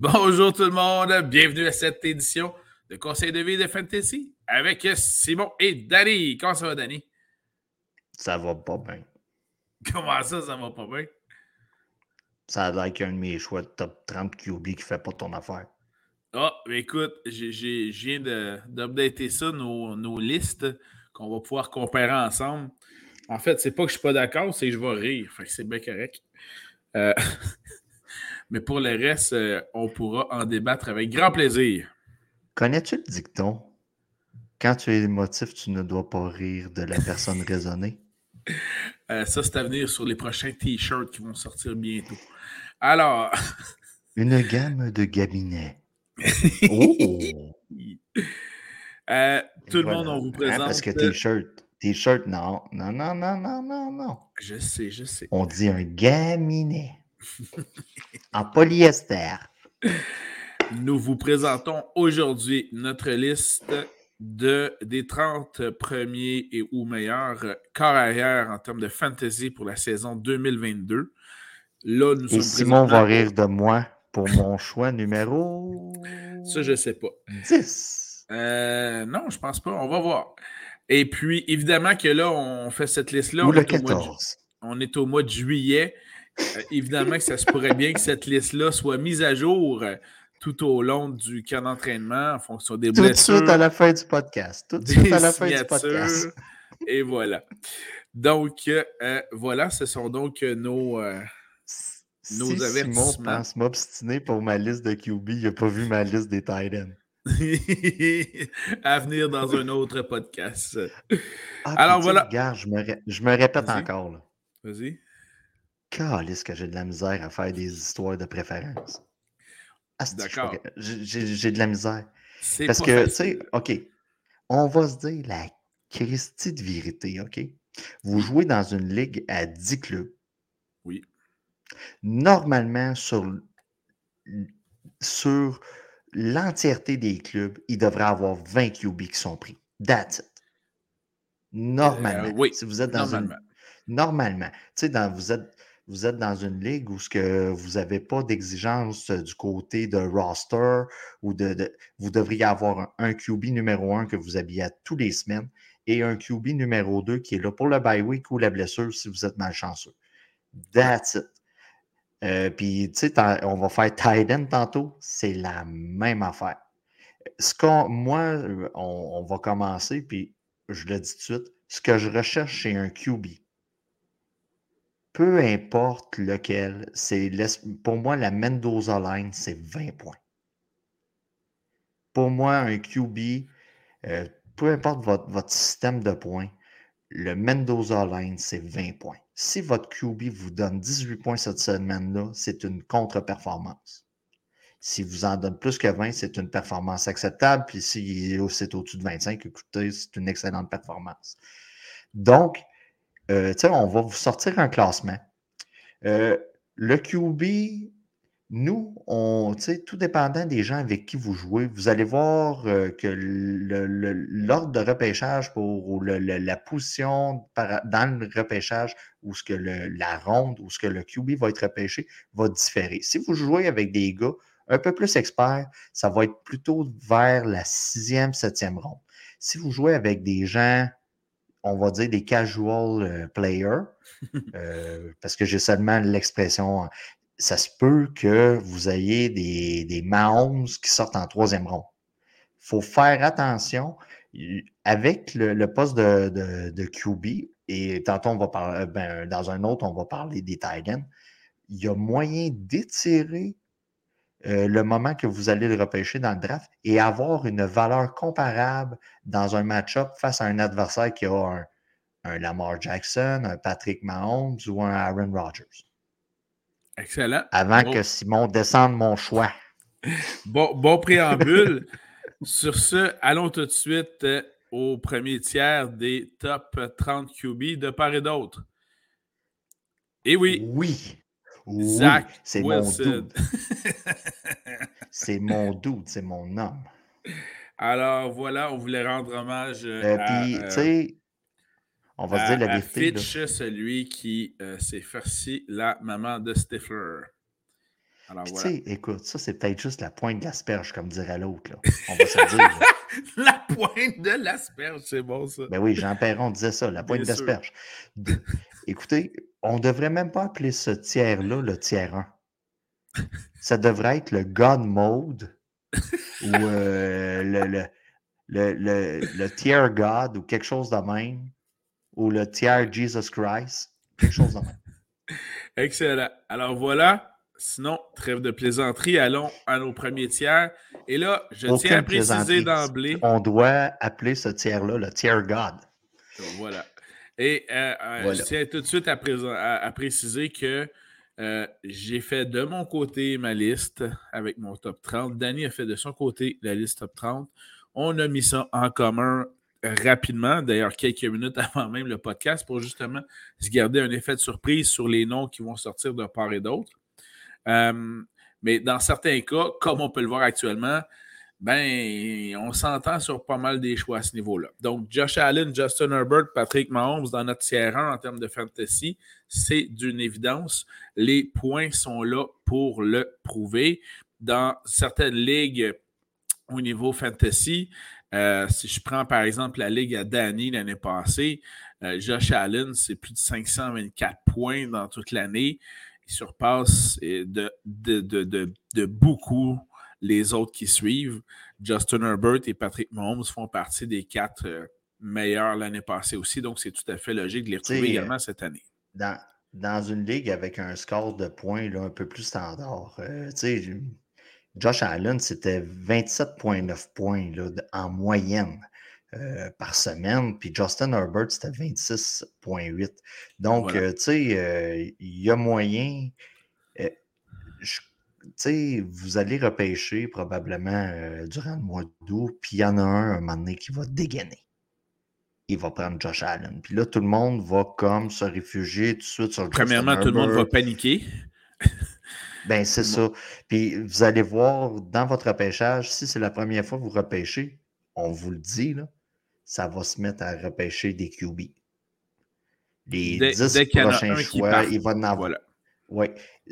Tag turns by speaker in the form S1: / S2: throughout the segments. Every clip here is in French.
S1: Bonjour tout le monde, bienvenue à cette édition de Conseil de vie de Fantasy avec Simon et Danny. Comment ça va, Danny?
S2: Ça va pas bien.
S1: Comment ça, ça va pas bien?
S2: Ça a l'air qu'un de mes choix de top 30 QB qui fait pas ton affaire.
S1: Ah, écoute, je viens d'updater ça, nos, listes qu'on va pouvoir comparer ensemble. En fait, c'est pas que je suis pas d'accord, c'est que je vais rire. Fait que c'est bien correct. Euh, Mais pour le reste, euh, on pourra en débattre avec grand plaisir.
S2: Connais-tu le dicton? Quand tu es émotif, tu ne dois pas rire de la personne raisonnée.
S1: Euh, ça, c'est à venir sur les prochains t-shirts qui vont sortir bientôt. Alors.
S2: Une gamme de gabinets. oh!
S1: Euh, tout le monde, on vous hein, présente.
S2: parce que t-shirt, t-shirt, non, non, non, non, non, non, non.
S1: Je sais, je sais.
S2: On dit un gaminet en polyester.
S1: Nous vous présentons aujourd'hui notre liste de, des 30 premiers et ou meilleurs corps arrière en termes de fantasy pour la saison 2022.
S2: Là, nous et Simon va rire de moi pour mon choix numéro.
S1: Ça, je ne sais pas.
S2: 10.
S1: Euh, non, je pense pas. On va voir. Et puis, évidemment que là, on fait cette liste-là.
S2: Ou le 14.
S1: on est au mois de juillet. Euh, évidemment que ça se pourrait bien que cette liste-là soit mise à jour euh, tout au long du camp d'entraînement en fonction des blessures.
S2: Tout de suite à la fin du podcast. Tout de suite à la fin du podcast.
S1: Et voilà. Donc, euh, voilà, ce sont donc nos,
S2: nos si avertissements. Simon pense m'obstiner pour ma liste de QB, il n'a pas vu ma liste des Titans.
S1: à venir dans un autre podcast. Ah, Alors voilà.
S2: Regarde, je me, je me répète encore.
S1: Vas-y.
S2: Calisse que j'ai de la misère à faire des histoires de préférence. D'accord. J'ai de la misère. Parce que, tu sais, OK, on va se dire la Christie de vérité, OK? Vous jouez dans une ligue à 10 clubs.
S1: Oui.
S2: Normalement, sur, sur l'entièreté des clubs, il devrait avoir 20 QB qui sont pris. That's it. Normalement. Euh,
S1: oui.
S2: Si vous êtes dans normalement. Normalement. Tu sais, vous êtes vous êtes dans une ligue où ce que vous n'avez pas d'exigence du côté de roster ou de, vous devriez avoir un, QB numéro un que vous habillez tous les semaines et un QB numéro 2 qui est là pour le bye week ou la blessure si vous êtes malchanceux. That's it. Euh, puis, tu sais, on va faire tight end tantôt, c'est la même affaire. Ce qu'on, moi, on, on va commencer, puis je le dis tout de suite, ce que je recherche chez un QB, peu importe lequel, pour moi, la Mendoza line, c'est 20 points. Pour moi, un QB, euh, peu importe votre, système de points, le Mendoza line, c'est 20 points. Si votre QB vous donne 18 points cette semaine-là, c'est une contre-performance. Si vous en donne plus que 20, c'est une performance acceptable. Puis si c'est au-dessus de 25, écoutez, c'est une excellente performance. Donc, euh, on va vous sortir un classement. Euh, le QB, nous, on, tout dépendant des gens avec qui vous jouez, vous allez voir euh, que l'ordre de repêchage pour la position dans le repêchage ou ce que la ronde ou ce que le QB va être repêché va différer. Si vous jouez avec des gars un peu plus experts, ça va être plutôt vers la sixième, septième ronde. Si vous jouez avec des gens on va dire, des casual euh, players, euh, parce que j'ai seulement l'expression, ça se peut que vous ayez des, des Mahomes qui sortent en troisième rond. Il faut faire attention avec le, poste de, de, QB, et tantôt on va parler, ben, dans un autre, on va parler des Titans. Il y a moyen d'étirer euh, le moment que vous allez le repêcher dans le draft et avoir une valeur comparable dans un match-up face à un adversaire qui a un, Lamar Jackson, un Patrick Mahomes ou un Aaron Rodgers.
S1: Excellent.
S2: Avant que Simon descende mon choix.
S1: Bon, bon préambule. Sur ce, allons tout de suite euh, au premier tiers des top 30 QB de part et d'autre. Et oui.
S2: Oui. Zach c'est mon doute. c'est mon doute, c'est mon homme.
S1: Alors voilà, on voulait rendre hommage
S2: euh, euh, à, puis, tu sais, on va se dire la
S1: vérité. Fitch, celui qui euh, s'est farci la maman de Stifler.
S2: Tu sais, écoute, ça, c'est peut-être juste la pointe de l'asperge, comme dirait l'autre. On va se dire.
S1: la pointe de l'asperge, c'est bon, ça.
S2: Ben oui, Jean Perron disait ça, la pointe d'asperge. Écoutez, on ne devrait même pas appeler ce tiers-là le tiers 1. Ça devrait être le God Mode ou euh, le, le, le, le, tier God ou quelque chose de même, ou le tiers Jesus Christ, quelque chose de même.
S1: Excellent. Alors voilà. Sinon, trêve de plaisanterie, allons à nos premiers tiers. Et là, je tiens à préciser d'emblée.
S2: On doit appeler ce tiers-là le tiers God.
S1: Voilà. Et euh, euh, je tiens tout de suite à, préciser que euh, j'ai fait de mon côté ma liste avec mon top 30. Danny a fait de son côté la liste top 30. On a mis ça en commun rapidement, d'ailleurs quelques minutes avant même le podcast, pour justement se garder un effet de surprise sur les noms qui vont sortir de part et d'autre. Euh, mais dans certains cas, comme on peut le voir actuellement, ben, on s'entend sur pas mal des choix à ce niveau-là. Donc, Josh Allen, Justin Herbert, Patrick Mahomes dans notre tiers 1 en termes de fantasy, c'est d'une évidence. Les points sont là pour le prouver. Dans certaines ligues au niveau fantasy, euh, si je prends par exemple la ligue à Danny l'année passée, euh, Josh Allen, c'est plus de 524 points dans toute l'année surpasse de, de, beaucoup les autres qui suivent. Justin Herbert et Patrick Mahomes font partie des quatre euh, meilleurs l'année passée aussi, donc c'est tout à fait logique de les retrouver également cette année.
S2: Dans, dans une ligue avec un score de points là, un peu plus standard, euh, Josh Allen, c'était 27,9 points là, en moyenne. Euh, par semaine. Puis Justin Herbert, c'était 26,8. Donc, euh, tu sais, euh, il y a moyen. tu sais, vous allez repêcher probablement durant le mois d'août, puis il y en a un, un moment donné, qui va dégainer. Il va prendre Josh Allen. Puis là, tout le monde va comme se réfugier tout de suite sur
S1: Premièrement, tout le monde va paniquer.
S2: ben, c'est ça. Puis vous allez voir dans votre repêchage, si c'est la première fois que vous repêchez, on vous le dit, là, ça va se mettre à repêcher des QB. Les 10 prochains choix, il va en avoir. Oui,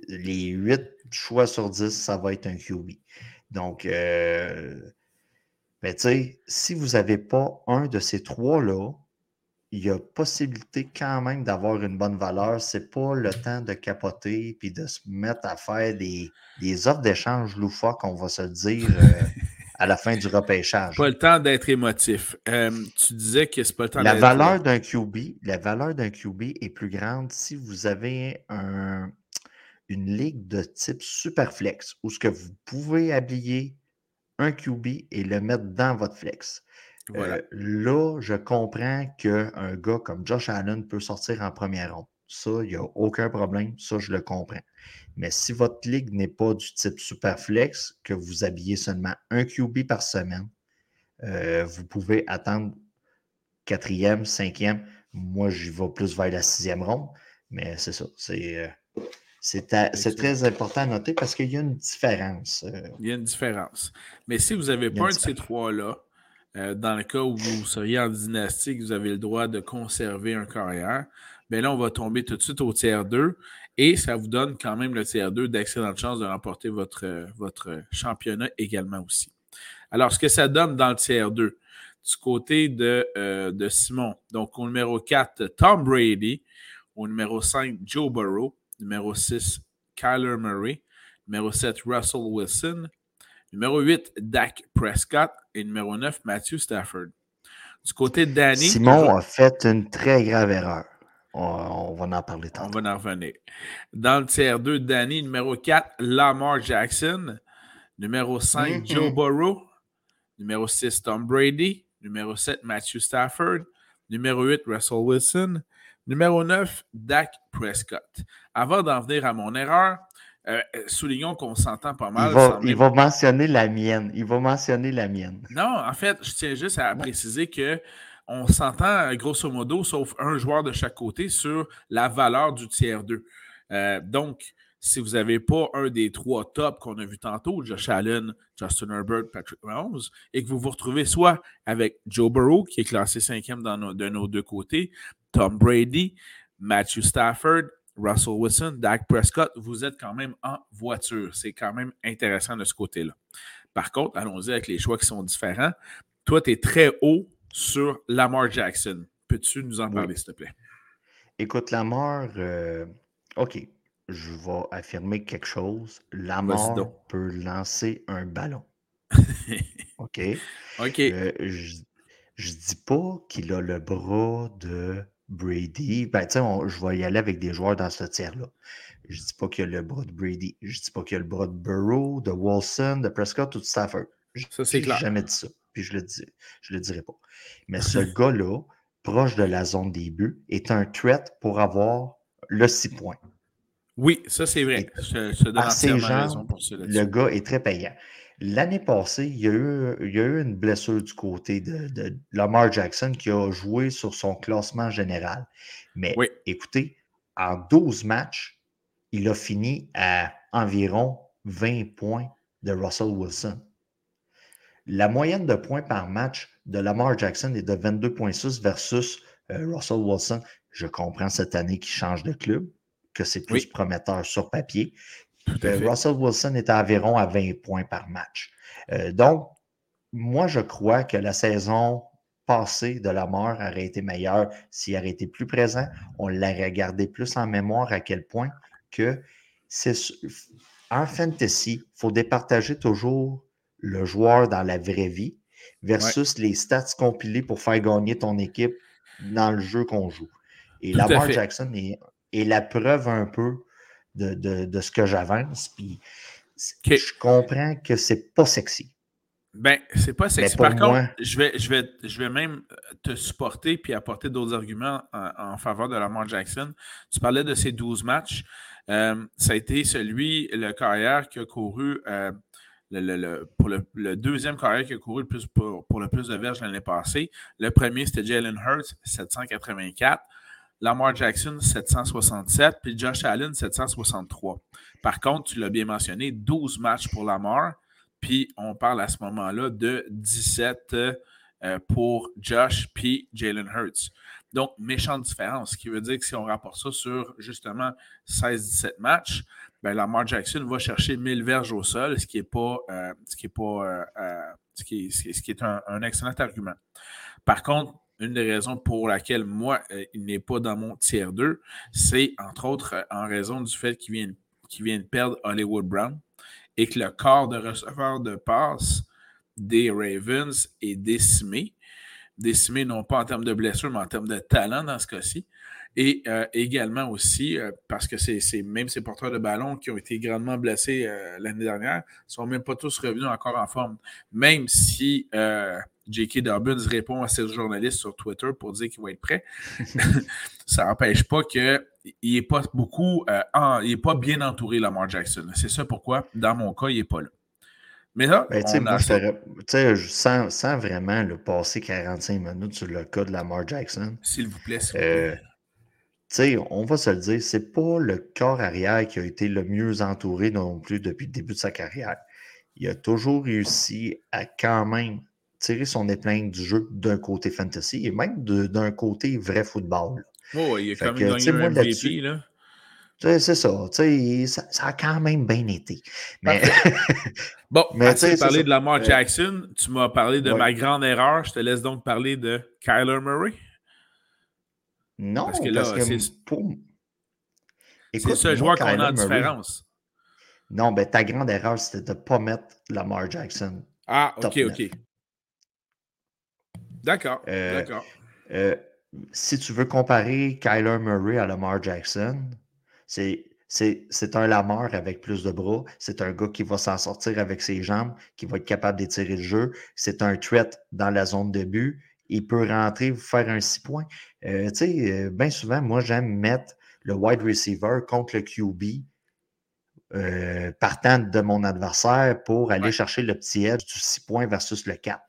S2: les 8 choix sur 10, ça va être un QB. Donc, euh, ben, tu sais, si vous n'avez pas un de ces trois-là, il y a possibilité quand même d'avoir une bonne valeur. Ce n'est pas le temps de capoter puis de se mettre à faire des, des offres d'échange loufoques, on va se dire. Euh, à la fin du repêchage.
S1: Pas le temps d'être émotif. Euh, tu disais que c'est pas le temps
S2: la valeur d'un QB, La valeur d'un QB est plus grande si vous avez un, une ligue de type Superflex où ce que vous pouvez habiller un QB et le mettre dans votre flex. Euh, là, je comprends qu'un gars comme Josh Allen peut sortir en première ronde. Ça, il n'y a aucun problème. Ça, je le comprends. Mais si votre ligue n'est pas du type Superflex, que vous habillez seulement un QB par semaine, euh, vous pouvez attendre quatrième, cinquième. Moi, j'y vais plus vers la sixième ronde. Mais c'est ça. C'est. Euh, c'est très important à noter parce qu'il y a une différence. Euh.
S1: Il y a une différence. Mais si vous n'avez pas un de ces trois-là, dans le cas où vous seriez en dynastique, vous avez le droit de conserver un carrière, bien là, on va tomber tout de suite au tiers 2 et ça vous donne quand même le tiers 2 d'excellentes chances de remporter votre, votre championnat également aussi. Alors, ce que ça donne dans le tiers 2, du côté de, euh, de Simon, donc au numéro 4, Tom Brady, au numéro 5, Joe Burrow, numéro 6, Kyler Murray, numéro 7, Russell Wilson, numéro 8, Dak Prescott et numéro 9, Matthew Stafford. Du côté de Danny.
S2: Simon a fait une très grave erreur. On, va en parler tantôt.
S1: On va en revenir. Dans le tiers 2, Danny, numéro 4, Lamar Jackson. Numéro 5, mm-hmm. Joe Burrow. Numéro 6, Tom Brady. Numéro 7, Matthew Stafford. Numéro 8, Russell Wilson. Numéro 9, Dak Prescott. Avant d'en venir à mon erreur, euh, soulignons qu'on s'entend pas mal.
S2: Il va, mentionner la mienne. Il va mentionner la mienne.
S1: Non, en fait, je tiens juste à préciser que on s'entend grosso modo, sauf un joueur de chaque côté, sur la valeur du tiers 2. Euh, donc, si vous n'avez pas un des trois tops qu'on a vu tantôt, Josh Allen, Justin Herbert, Patrick Mahomes, et que vous vous retrouvez soit avec Joe Burrow, qui est classé cinquième dans de nos deux côtés, Tom Brady, Matthew Stafford Russell Wilson, Dak Prescott, vous êtes quand même en voiture. C'est quand même intéressant de ce côté-là. Par contre, allons-y avec les choix qui sont différents. Toi, tu es très haut sur Lamar Jackson. Peux-tu nous en parler, s'il te plaît?
S2: Écoute, Lamar, euh, OK, je vais affirmer quelque chose. Lamar peut lancer un ballon. OK?
S1: OK.
S2: Euh, je ne dis pas qu'il a le bras de Brady. Ben, tu sais, je vais y aller avec des joueurs dans ce tiers-là. Je ne dis pas qu'il a le bras de Brady. Je ne dis pas qu'il a le bras de Burrow, de Wilson, de Prescott ou de Stafford.
S1: Ça, c'est clair.
S2: jamais dit ça. Puis je le dis, je le dirai pas. Mais ce gars-là, proche de la zone des buts, est un threat pour avoir le 6 points.
S1: Oui, ça c'est vrai. je, pour.
S2: Le gars est très payant. L'année passée, il y, a eu, il y, a eu, une blessure du côté de, Lamar Jackson qui a joué sur son classement général. Mais écoutez, en 12 matchs, il a fini à environ 20 points de Russell Wilson. La moyenne de points par match de Lamar Jackson est de 22,6 versus euh, Russell Wilson. Je comprends cette année qu'il change de club, que c'est plus prometteur sur papier. Russell Wilson est environ à 20 points par match. Euh, donc, moi, je crois que la saison passée de la mort aurait été meilleure s'il aurait été plus présent. On l'aurait gardé plus en mémoire à quel point que c'est en fantasy, il faut départager toujours le joueur dans la vraie vie versus les stats compilés pour faire gagner ton équipe dans le jeu qu'on joue. Et Lamar Jackson est, est, la preuve un peu de, ce que j'avance. Puis je comprends que c'est pas sexy.
S1: Ben, c'est pas sexy. Par contre, je, vais, je, vais, je vais même te supporter puis apporter d'autres arguments en, faveur de Lamar Jackson. Tu parlais de ces 12 matchs. Euh, ça a été celui, le carrière qui a couru euh, le, pour le, deuxième carrière qui a couru le plus pour, pour le plus de verges l'année passée. Le premier, c'était Jalen Hurts, 784. Lamar Jackson, 767, puis Josh Allen, 763. Par contre, tu l'as bien mentionné, 12 matchs pour Lamar, puis on parle à ce moment-là de 17 euh, pour Josh puis Jalen Hurts. Donc, méchante différence, ce qui veut dire que si on rapporte ça sur justement 16-17 matchs, ben Lamar Jackson va chercher 1000 verges au sol, ce qui est pas, euh, ce qui est pas, euh, est, ce qui un, excellent argument. Par contre, une des raisons pour laquelle moi, euh, il n'est pas dans mon tiers 2, c'est entre autres euh, en raison du fait qu'il vient, vient, de perdre Hollywood Brown et que le corps de receveur de passe des Ravens est décimé. Décimé non pas en termes de blessure, mais en termes de talent dans ce cas-ci. Et euh, également aussi, parce que c'est même ces porteurs de ballon qui ont été grandement blessés l'année dernière, ne sont même pas tous revenus encore en forme. Même si J.K. Dobbins répond à ses journalistes sur Twitter pour dire qu'il va être prêt. ça n'empêche pas qu'il n'est pas beaucoup, euh, il n'est pas bien entouré, Lamar Jackson. C'est ça pourquoi, dans mon cas, il n'est pas là. Mais là,
S2: ben, on moi, je sans, sans, vraiment le passer 45 minutes sur le cas de Lamar Jackson.
S1: S'il vous plaît, s'il
S2: euh, on va se le dire, c'est pas le corps arrière qui a été le mieux entouré non plus depuis le début de sa carrière. Il a toujours réussi à quand même tirer son épingle du jeu d'un côté fantasy et même d'un côté vrai football.
S1: Oh, il est quand même gagné un MVP, là.
S2: C'est ça, ça, ça a quand même bien été. Mais...
S1: bon, mais tu parlé de Lamar Jackson, tu m'as parlé de ma grande erreur, je te laisse donc parler de Kyler Murray.
S2: Non, parce que là, c'est
S1: C'est ce joueur qu'on a en différence.
S2: Non, ben ta grande erreur, c'était de ne pas mettre Lamar Jackson.
S1: Ah, ok, ok. D'accord. Euh, d'accord.
S2: Euh, si tu veux comparer Kyler Murray à Lamar Jackson, c'est. C'est un Lamar avec plus de bras. C'est un gars qui va s'en sortir avec ses jambes, qui va être capable d'étirer le jeu. C'est un threat dans la zone de but. Il peut rentrer, faire un six points. Euh, tu sais, bien souvent, moi, j'aime mettre le wide receiver contre le QB partant de mon adversaire pour aller chercher le petit edge du 6 points versus le 4.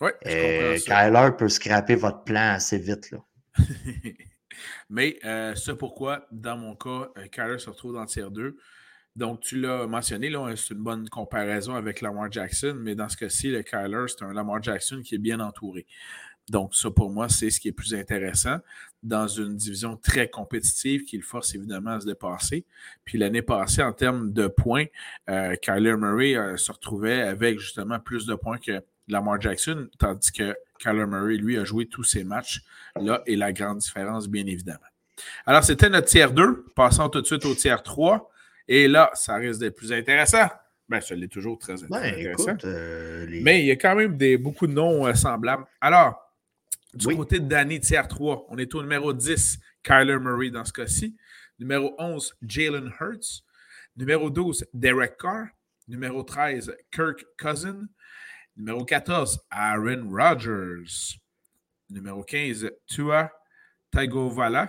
S1: Oui,
S2: euh, Kyler peut scraper votre plan assez vite. Là.
S1: Mais euh, c'est pourquoi, dans mon cas, euh, Kyler se retrouve dans le tier 2. Donc, tu l'as mentionné, là, c'est une bonne comparaison avec Lamar Jackson, mais dans ce cas-ci, le Kyler, c'est un Lamar Jackson qui est bien entouré. Donc, ça, pour moi, c'est ce qui est plus intéressant dans une division très compétitive qui le force évidemment à se dépasser. Puis l'année passée, en termes de points, euh, Kyler Murray euh, se retrouvait avec justement plus de points que Lamar Jackson, tandis que Kyler Murray, lui, a joué tous ses matchs là et la grande différence, bien évidemment. Alors, c'était notre tiers 2. Passons tout de suite au tiers 3. Et là, ça risque d'être plus intéressant. Ben, ça l'est toujours très
S2: Ben,
S1: intéressant.
S2: écoute, euh, les-
S1: Mais il y a quand même des, beaucoup de noms semblables. Alors, du
S2: Oui.
S1: côté de Danny, tiers 3, on est au numéro 10, Kyler Murray dans ce cas-ci. Numéro 11, Jalen Hurts. Numéro 12, Derek Carr. Numéro 13, Kirk Cousin. Numéro 14, Aaron Rodgers. Numéro 15, Tua Tagovailoa.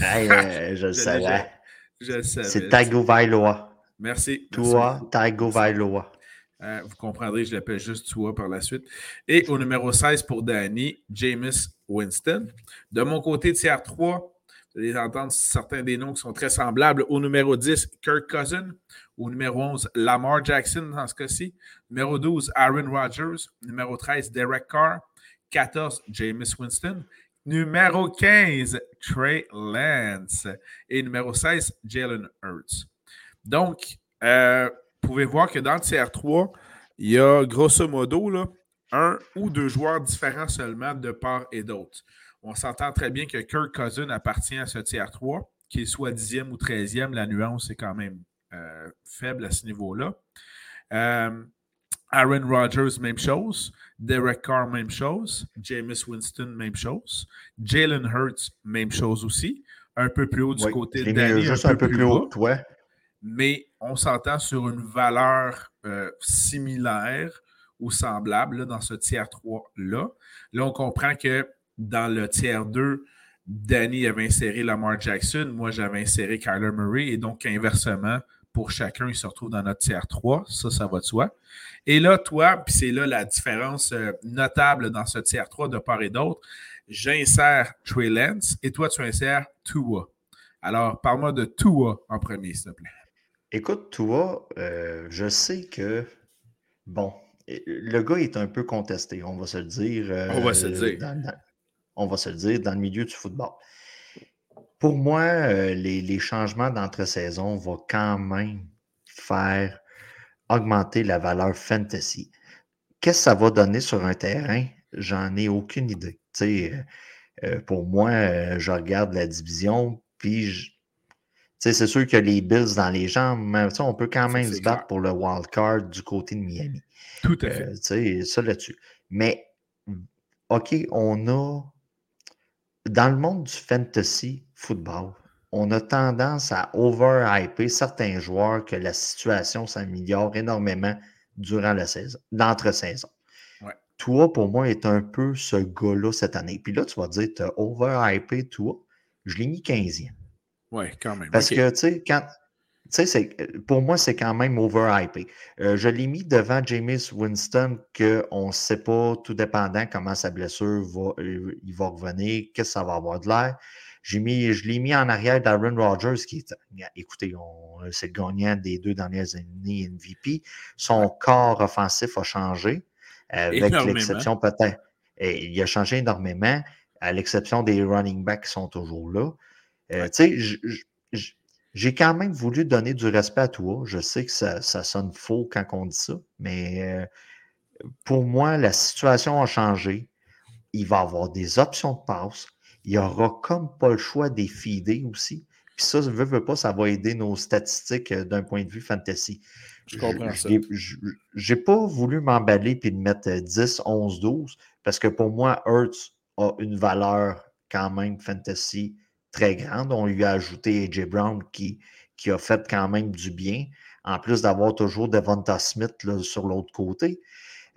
S2: Hey, euh, je le savais.
S1: Je le savais.
S2: C'est Tagovailoa.
S1: Merci. Merci.
S2: Tagovailoa.
S1: Euh, vous comprendrez, je l'appelle juste Tua par la suite. Et au numéro 16 pour Danny, Jameis Winston. De mon côté, tiers 3, vous allez entendre certains des noms qui sont très semblables. Au numéro 10, Kirk Cousin. Au numéro 11, Lamar Jackson dans ce cas-ci. Numéro 12, Aaron Rodgers. Numéro 13, Derek Carr. 14, Jameis Winston. Numéro 15, Trey Lance. Et numéro 16, Jalen Hurts. Donc, euh, vous pouvez voir que dans le tiers 3, il y a grosso modo là, un ou deux joueurs différents seulement de part et d'autre. On s'entend très bien que Kirk Cousin appartient à ce tiers 3, qu'il soit 10e ou 13e, la nuance est quand même euh, faible à ce niveau-là. Euh, Aaron Rodgers, même chose. Derek Carr, même chose. Jameis Winston, même chose. Jalen Hurts, même chose aussi. Un peu plus haut du
S2: Oui,
S1: côté de Danny,
S2: juste un peu plus haut toi.
S1: mais on s'entend sur une valeur euh, similaire ou semblable dans ce tiers 3-là. Là, on comprend que dans le tiers 2, Danny avait inséré Lamar Jackson, moi j'avais inséré Kyler Murray, et donc inversement, pour chacun, il se retrouve dans notre tiers 3. Ça, ça va de soi. Et là, toi, puis c'est là la différence euh, notable dans ce tiers 3 de part et d'autre, j'insère Trey Lance et toi, tu insères Tua. Alors, parle-moi de Tua en premier, s'il te plaît.
S2: Écoute, toi, euh, je sais que, bon, euh, le gars est un peu contesté, on va se le dire. euh,
S1: On va se le dire.
S2: dans- dans- on va se le dire, dans le milieu du football. Pour moi, euh, les, les changements d'entre-saison vont quand même faire augmenter la valeur fantasy. Qu'est-ce que ça va donner sur un terrain? J'en ai aucune idée. Euh, pour moi, je regarde la division, puis c'est sûr que les Bills dans les jambes, mais on peut quand même se battre
S1: clair.
S2: pour le wild card du côté de Miami.
S1: Tout à fait.
S2: Euh, sais, ça là-dessus. Mais, OK, on a, dans le monde du fantasy football, on a tendance à over-hyper certains joueurs que la situation s'améliore énormément durant la saison, l'entre-saison.
S1: Ouais.
S2: Toi, pour moi, est un peu ce gars-là cette année. Puis là, tu vas dire, tu as over-hypé toi. Je l'ai mis 15e.
S1: Oui, quand même.
S2: Parce que, tu sais, quand. Tu sais, c'est- pour moi, c'est quand même overhypé. Euh, je l'ai mis devant James Winston, qu'on ne sait pas, tout dépendant comment sa blessure va, euh, il va revenir, qu'est-ce que ça va avoir de l'air. J'ai mis, je l'ai mis en arrière d'Aaron Rodgers, qui est, écoutez, c'est le gagnant des deux dernières années MVP. Son corps offensif a changé, avec l'exception peut-être. Il a changé énormément, à l'exception des running backs qui sont toujours là. Euh. Tu sais, j'ai quand même voulu donner du respect à toi. Je sais que ça, ça sonne faux quand on dit ça, mais euh, pour moi, la situation a changé. Il va y avoir des options de passe. Il n'y aura comme pas le choix des feeder aussi. Puis ça, je veux, veux pas, ça va aider nos statistiques euh, d'un point de vue fantasy.
S1: Je comprends ça.
S2: J'ai pas voulu m'emballer puis de mettre euh, 10, 11, 12 parce que pour moi, Hertz a une valeur quand même fantasy très grande. On lui a ajouté AJ Brown qui, qui a fait quand même du bien, en plus d'avoir toujours Devonta Smith là, sur l'autre côté.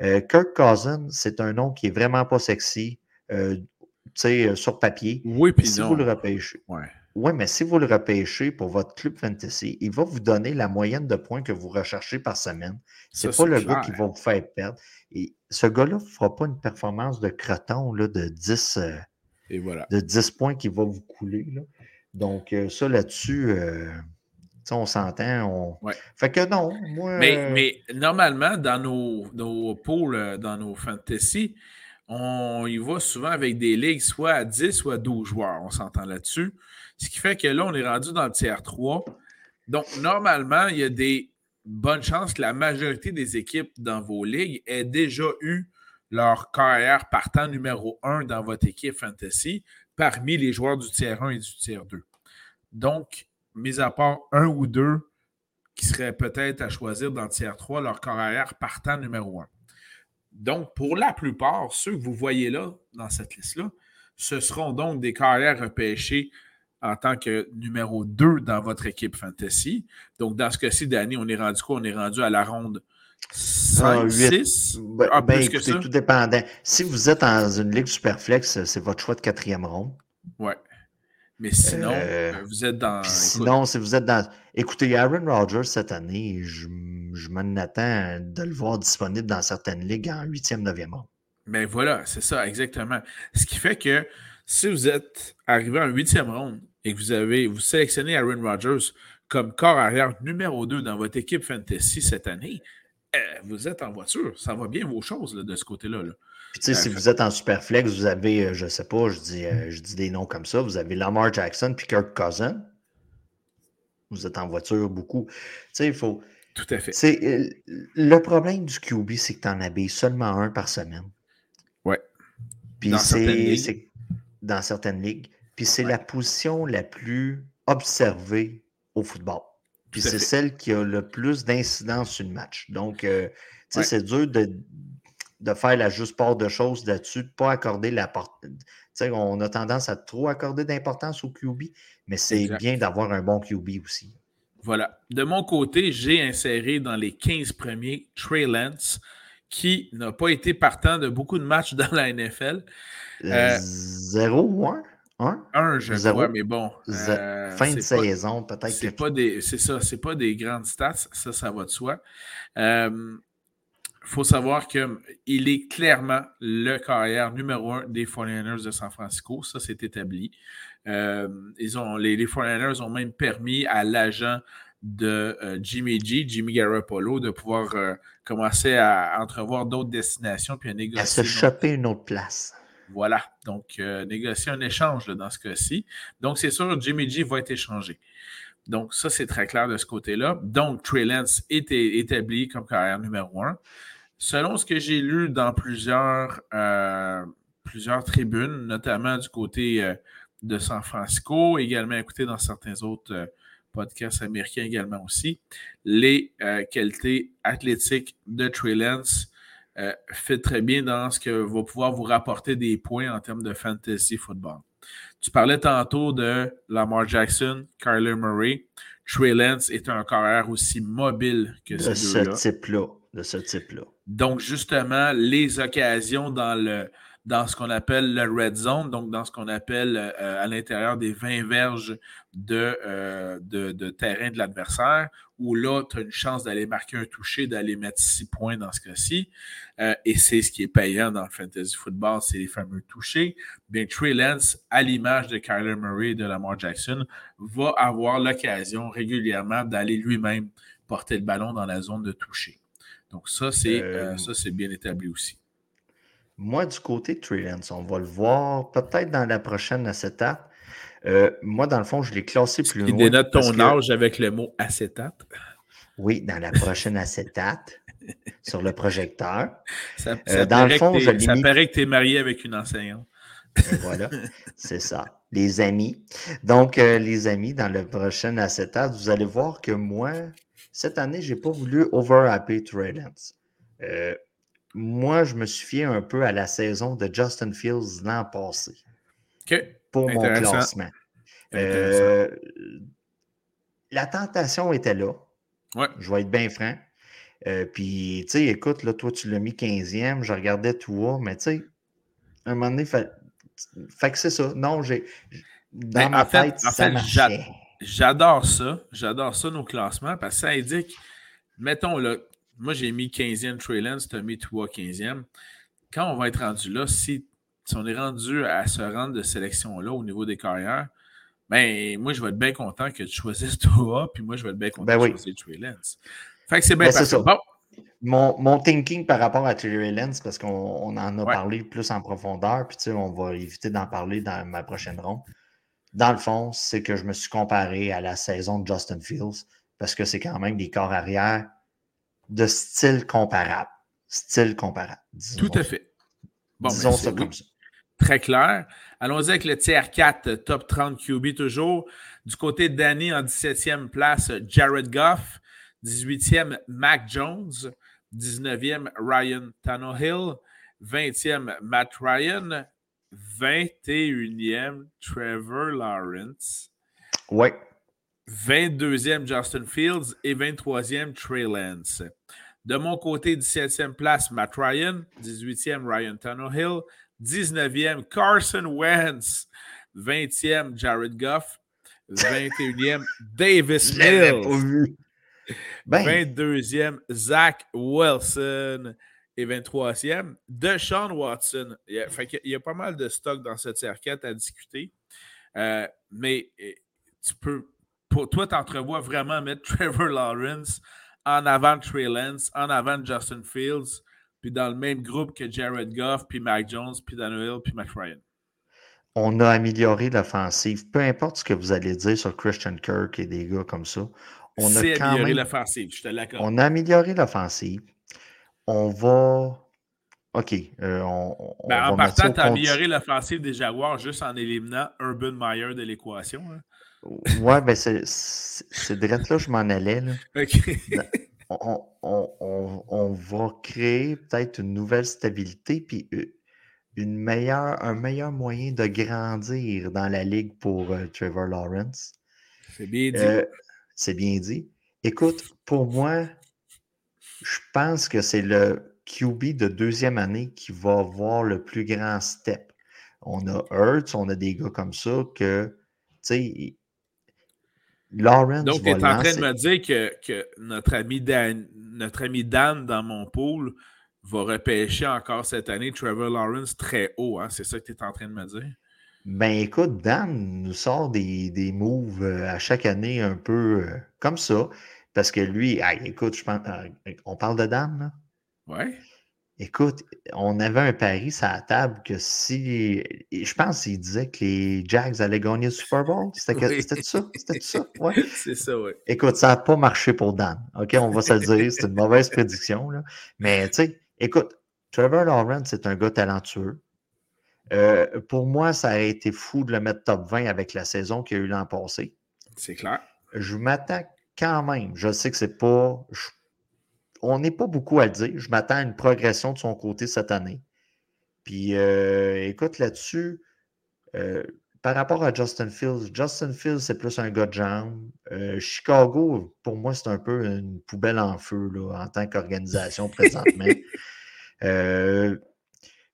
S2: Euh, Kirk Cousin, c'est un nom qui est vraiment pas sexy, euh, tu sais, euh, sur papier.
S1: Oui, puis
S2: Si
S1: non.
S2: vous le repêchez,
S1: Ouais.
S2: oui, mais si vous le repêchez pour votre club fantasy, il va vous donner la moyenne de points que vous recherchez par semaine. C'est
S1: Ça,
S2: pas le gars qui va vous faire perdre. Et ce gars-là ne fera pas une performance de croton là, de, 10, euh,
S1: Et voilà.
S2: de 10 points qui va vous couler. là. Donc, euh, ça là-dessus, euh, on s'entend. On...
S1: Ouais.
S2: Fait que non, moi.
S1: Mais,
S2: euh,
S1: mais normalement, dans nos, nos euh, dans nos fantasy, on y va souvent avec des ligues soit à 10 soit à 12 joueurs. On s'entend là-dessus. Ce qui fait que là, on est rendu dans le tiers 3. Donc, normalement, il y a des bonnes chances que la majorité des équipes dans vos ligues aient déjà eu leur carrière partant numéro 1 dans votre équipe fantasy parmi les joueurs du tiers 1 et du tiers 2. Donc, mis à part un ou deux qui seraient peut-être à choisir dans le tiers 3, leur carrière partant numéro 1. Donc, pour la plupart, ceux que vous voyez là, dans cette liste-là, ce seront donc des carrières repêchées en tant que numéro 2 dans votre équipe fantasy. Donc, dans ce cas-ci, Danny, on est rendu quoi? On est rendu à la ronde 5, 6?
S2: Ah, ben, ah, ben, écoutez, tout dépendant. Si vous êtes dans une ligue superflex, c'est votre choix de quatrième ronde.
S1: Ouais. Mais sinon, euh, euh, vous êtes dans.
S2: Sinon, si vous êtes dans. Écoutez, Aaron Rodgers cette année, je, je m'en attends de le voir disponible dans certaines ligues en huitième, neuvième ronde.
S1: Mais ben voilà, c'est ça, exactement. Ce qui fait que si vous êtes arrivé en huitième ronde et que vous avez vous sélectionnez Aaron Rodgers comme corps arrière numéro 2 dans votre équipe fantasy cette année, vous êtes en voiture. Ça va bien vos choses de ce côté-là. Là.
S2: Puis, tu sais, si vous êtes en superflex, vous avez, euh, je sais pas, je dis, euh, je dis des noms comme ça, vous avez Lamar Jackson puis Kirk Cousin. Vous êtes en voiture beaucoup. Tu sais, il faut.
S1: Tout à fait.
S2: C'est, le problème du QB, c'est que tu en habilles seulement un par semaine.
S1: Ouais.
S2: Puis c'est dans certaines ligues. Puis c'est la position la plus observée au football. Puis c'est celle qui a le plus d'incidence sur le match. Donc, euh, tu sais, c'est dur de, de, faire la juste part de choses là-dessus, de ne pas accorder la porte. Tu sais, on a tendance à trop accorder d'importance au QB, mais c'est bien d'avoir un bon QB aussi.
S1: Voilà. De mon côté, j'ai inséré dans les 15 premiers Trey Lance, qui n'a pas été partant de beaucoup de matchs dans la NFL.
S2: Euh, zéro ou un?
S1: Un, je crois, mais bon.
S2: Euh, fin de saison, peut-être.
S1: C'est pas des, c'est ça, c'est pas des grandes stats, ça, ça va de soi. Il euh, faut savoir qu'il est clairement le carrière numéro un des 49ers de San Francisco. Ça, c'est établi. Euh, ils ont, les, les 49ers ont même permis à l'agent de Jimmy G, Jimmy Garoppolo, de pouvoir commencer à entrevoir d'autres destinations puis à négocier. À
S2: se choper une autre place.
S1: Voilà. Donc, euh, négocier un échange dans ce cas-ci. Donc, c'est sûr, Jimmy G va être échangé. Donc, ça, c'est très clair de ce côté-là. Donc, Trey Lance est établi comme carrière numéro un. Selon ce que j'ai lu dans plusieurs, euh, tribunes, notamment du côté euh, de San Francisco, également écouté dans certains autres podcasts américains également aussi, les qualités athlétiques de Trey Lance euh, fait très bien dans ce que va pouvoir vous rapporter des points en termes de fantasy football. Tu parlais tantôt de Lamar Jackson, Kyler Murray. Trey Lance est un carrière aussi mobile que
S2: de ce type-là. De ce type-là.
S1: Donc, justement, les occasions dans le, dans ce qu'on appelle le red zone, donc dans ce qu'on appelle euh, à l'intérieur des 20 verges euh, de, de, terrain de l'adversaire, où là, tu as une chance d'aller marquer un toucher, d'aller mettre 6 points dans ce cas-ci. Euh, et c'est ce qui est payant dans le fantasy football, c'est les fameux touchés. Bien, Trey Lance, à l'image de Kyler Murray et de Lamar Jackson, va avoir l'occasion régulièrement d'aller lui-même porter le ballon dans la zone de toucher. Donc ça, c'est ça, c'est bien établi aussi.
S2: Moi, du côté de Trey on va le voir peut-être dans la prochaine acétate. Euh, moi, dans le fond, je l'ai classé plus loin.
S1: Tu dénotes ton âge avec le mot acétate.
S2: Oui, dans la prochaine acétate, sur le projecteur. Ça, euh, dans le fond,
S1: je ça paraît que tu es marié avec une enseignante.
S2: voilà, c'est ça. Les amis. Donc, euh, les amis, dans le prochain acétate, vous allez voir que moi, cette année, je n'ai pas voulu over-happy Trey Euh, moi, je me suis fié un peu à la saison de Justin Fields l'an passé. Pour mon classement. Euh, la tentation était là.
S1: Ouais.
S2: Je vais être bien franc. Euh, puis, tu sais, écoute, là, toi, tu l'as mis 15e, je regardais toi, mais tu sais, à un moment donné, fait, fait que c'est ça. Non, j'ai. Dans ben, ma tête, ça
S1: J'adore ça. J'adore ça, nos classements, parce que ça indique, mettons, là, moi, j'ai mis 15e Trey Lance, tu as mis toi 15e. Quand on va être rendu là, si, on est rendu à ce rang de sélection-là au niveau des carrières, ben, moi, je vais être bien content que tu choisisses toi, puis moi, je vais être bien content ben de choisir Trey Lance. Fait que c'est bien ben,
S2: Ça. Bon. mon, mon, thinking par rapport à Terry Lens, parce qu'on en a parlé plus en profondeur, puis on va éviter d'en parler dans ma prochaine ronde. Dans le fond, c'est que je me suis comparé à la saison de Justin Fields, parce que c'est quand même des corps arrière de style comparable. Style comparable.
S1: Tout à fait.
S2: Bon, disons ben, ça comme ça.
S1: Très clair. Allons-y avec le tiers 4, top 30 QB toujours. Du côté de Danny, en 17e place, Jared Goff. 18e, Mac Jones. 19e, Ryan Tannehill. 20e, Matt Ryan. 21e, Trevor Lawrence.
S2: Ouais.
S1: 22e, Justin Fields. Et 23e, Trey Lance. De mon côté, 17e place, Matt Ryan. 18e, Ryan Tannehill. 19e, Carson Wentz. 20e, Jared Goff. 21e, Davis Mills. 22e, Zach Wilson. Et 23e, Deshaun Watson. Il y, a, il y a pas mal de stock dans cette circuit à discuter. Euh, mais eh, tu peux, pour toi, tu entrevois vraiment mettre Trevor Lawrence en avant Trey Lance, en avant Justin Fields, puis dans le même groupe que Jared Goff, puis Mac Jones, puis Daniel, puis Matt Ryan.
S2: On a amélioré l'offensive. Peu importe ce que vous allez dire sur Christian Kirk et des gars comme ça. On a
S1: amélioré l'offensive, je te l'accorde.
S2: On a amélioré l'offensive. On va. OK. Euh, on,
S1: ben, en partant, tu as amélioré l'offensive des Jaguars juste en éliminant Urban Meyer de l'équation. Hein.
S2: Ouais, ben c'est direct là je m'en allais. Là. On, on, on, va créer peut-être une nouvelle stabilité puis une meilleure, un meilleur moyen de grandir dans la ligue pour euh, Trevor Lawrence.
S1: C'est bien dit. Euh,
S2: c'est bien dit. Écoute, pour moi, je pense que c'est le QB de deuxième année qui va avoir le plus grand step. On a Hurts, on a des gars comme ça que, tu sais,
S1: donc, tu es en train de me dire que, notre, ami Dan, notre ami Dan dans mon pool va repêcher encore cette année Trevor Lawrence très haut. Hein? C'est ça que tu es en train de me dire?
S2: Ben écoute, Dan nous sort des, des moves euh, à chaque année un peu euh, comme ça. Parce que lui, écoute, je pense, euh, on parle de Dan, là?
S1: Ouais.
S2: Écoute, on avait un pari sur la table que si. Je pense qu'il disait que les Jags allaient gagner le Super Bowl. C'était ça? C'était ça? Ouais.
S1: C'est ça, oui.
S2: Écoute, ça n'a pas marché pour Dan. OK, on va se le dire. C'est une mauvaise prédiction. Là. Mais tu sais, écoute, Trevor Lawrence, c'est un gars talentueux. Euh, pour moi, ça a été fou de le mettre top 20 avec la saison qu'il y a eu l'an passé.
S1: C'est clair.
S2: Je m'attends quand même. Je sais que c'est pas on n'est pas beaucoup à le dire. Je m'attends à une progression de son côté cette année. Puis, euh, écoute, là-dessus, euh, par rapport à Justin Fields, Justin Fields, c'est plus un gars de jambes. Euh, Chicago, pour moi, c'est un peu une poubelle en feu là, en tant qu'organisation présentement.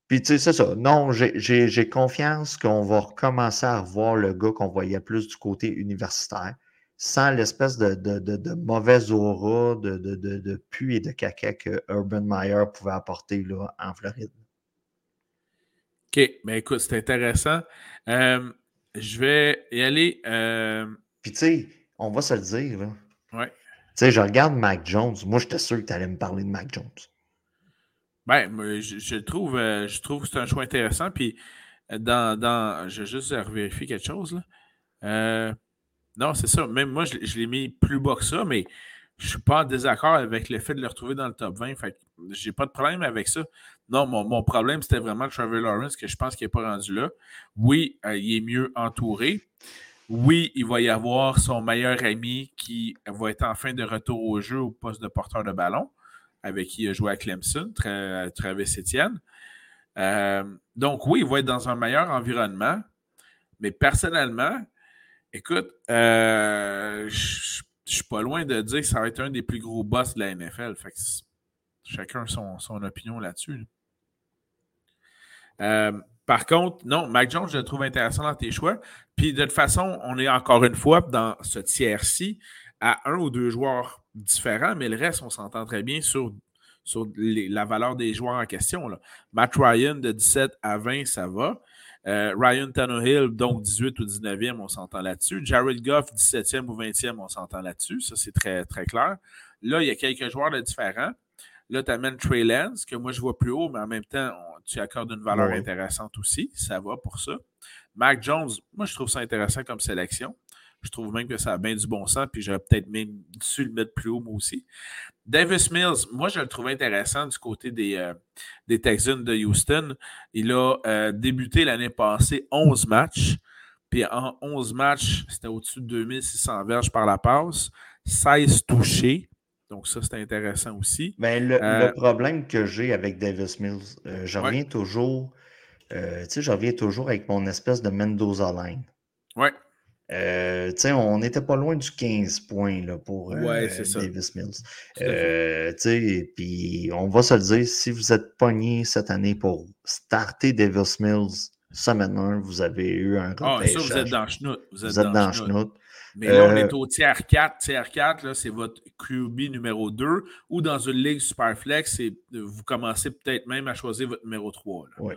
S2: puis, tu sais, c'est ça. Non, j'ai confiance qu'on va recommencer à revoir le gars qu'on voyait plus du côté universitaire sans l'espèce de, de, de, mauvaise aura, de, de, de, et de caca que Urban Meyer pouvait apporter là, en Floride.
S1: OK, mais ben, écoute, c'est intéressant. Euh, je vais y aller. Euh,
S2: Puis tu sais, on va se le dire. Là.
S1: Ouais. Tu
S2: sais, je regarde Mac Jones. Moi, j'étais sûr que tu allais me parler de Mac Jones.
S1: Ben, je, je trouve, euh, je trouve que c'est un choix intéressant. Puis, dans, dans, je vais juste vérifier quelque chose. Là. Euh, non, c'est ça. Même moi, je, l'ai mis plus bas que ça, mais je ne suis pas en désaccord avec le fait de le retrouver dans le top 20. Fait j'ai pas de problème avec ça. Non, mon, problème, c'était vraiment Trevor Lawrence, que je pense qu'il n'est pas rendu là. Oui, euh, il est mieux entouré. Oui, il va y avoir son meilleur ami qui va être en fin de retour au jeu au poste de porteur de ballon, avec qui il a joué à Clemson, Travis Etienne. Euh, donc oui, il va être dans un meilleur environnement. Mais personnellement, Écoute, euh, je suis pas loin de dire que ça va être un des plus gros boss de la NFL. Chacun son, son opinion là-dessus. Euh, par contre, non, Mike Jones, je le trouve intéressant dans tes choix. Puis de toute façon, on est encore une fois dans ce tiers-ci à un ou deux joueurs différents, mais le reste, on s'entend très bien sur, sur la valeur des joueurs en question. Là. Matt Ryan de 17 à 20, ça va. Euh, Ryan Tannehill, donc 18 ou 19e, on s'entend là-dessus. Jared Goff, 17e ou 20e, on s'entend là-dessus. Ça, c'est très, très clair. Là, il y a quelques joueurs de différents. Là, tu amènes Trey Lance, que moi je vois plus haut, mais en même temps, tu accordes une valeur intéressante aussi. Ça va pour ça. Mac Jones, moi je trouve ça intéressant comme sélection. Je trouve même que ça a bien du bon sens, puis j'aurais peut-être même dû le mettre plus haut, moi aussi. Davis Mills, moi, je le trouve intéressant du côté des, euh, des Texans de Houston. Il a euh, débuté l'année passée 11 matchs. Puis en 11 matchs, c'était au-dessus de 2600 verges par la passe, 16 touchés. Donc ça, c'est intéressant aussi.
S2: Mais ben, le, euh, problème que j'ai avec Davis Mills, je reviens toujours, tu sais, je reviens toujours avec mon espèce de Mendoza line.
S1: Oui.
S2: Euh, on n'était pas loin du 15 points là, pour euh, Davis Mills. Euh, puis on va se le dire, si vous êtes pogné cette année pour starter Davis Mills semaine 1, vous avez eu un
S1: Ah, ça, vous êtes dans le
S2: Vous, vous êtes, dans, le
S1: Mais là, on est au tiers 4. Tiers 4, c'est votre QB numéro 2. Ou dans une ligue Superflex, vous commencez peut-être même à choisir votre numéro 3.
S2: Oui.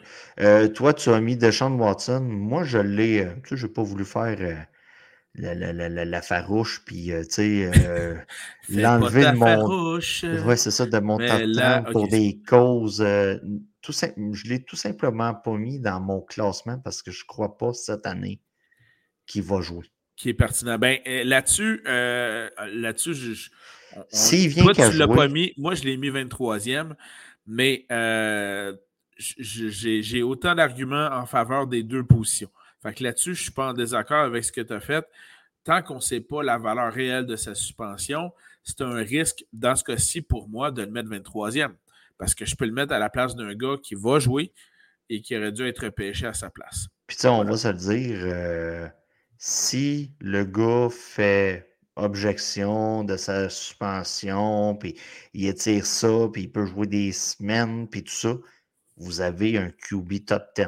S2: toi, tu as mis Deshaun Watson. Moi, je l'ai. tu sais, je n'ai pas voulu faire la, la, la, la, farouche, puis, euh, tu sais, euh, l'enlever de mon. Ouais, c'est ça, de mon top pour des causes. Euh, tout je l'ai tout simplement pas mis dans mon classement parce que je crois pas cette année qu'il va jouer.
S1: Qui est pertinent. Ben, là-dessus, là-dessus, je.
S2: S'il vient
S1: toi, tu l'as pas mis. Moi, je l'ai mis 23e, mais j'ai autant d'arguments en faveur des deux positions. Fait que là-dessus, je ne suis pas en désaccord avec ce que tu as fait. Tant qu'on ne sait pas la valeur réelle de sa suspension, c'est un risque, dans ce cas-ci, pour moi, de le mettre 23e. Parce que je peux le mettre à la place d'un gars qui va jouer et qui aurait dû être pêché à sa place.
S2: Puis, tu sais, on va se le dire, euh, si le gars fait objection de sa suspension, puis il étire ça, puis il peut jouer des semaines, puis tout ça, vous avez un QB top 10.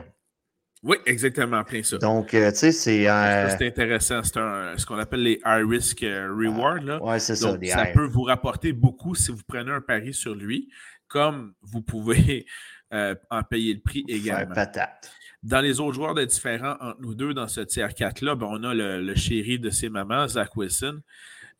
S1: Oui, exactement, plein ça.
S2: Donc, euh, tu sais, c'est.
S1: Euh, c'est intéressant. C'est ce qu'on appelle les high risk euh, reward.
S2: Ouais, c'est ça.
S1: ça peut vous rapporter beaucoup si vous prenez un pari sur lui, comme vous pouvez en payer le prix également.
S2: patate.
S1: Dans les autres joueurs de différents entre nous deux dans ce tiers 4-là, ben, on a le, chéri de ses mamans, Zach Wilson.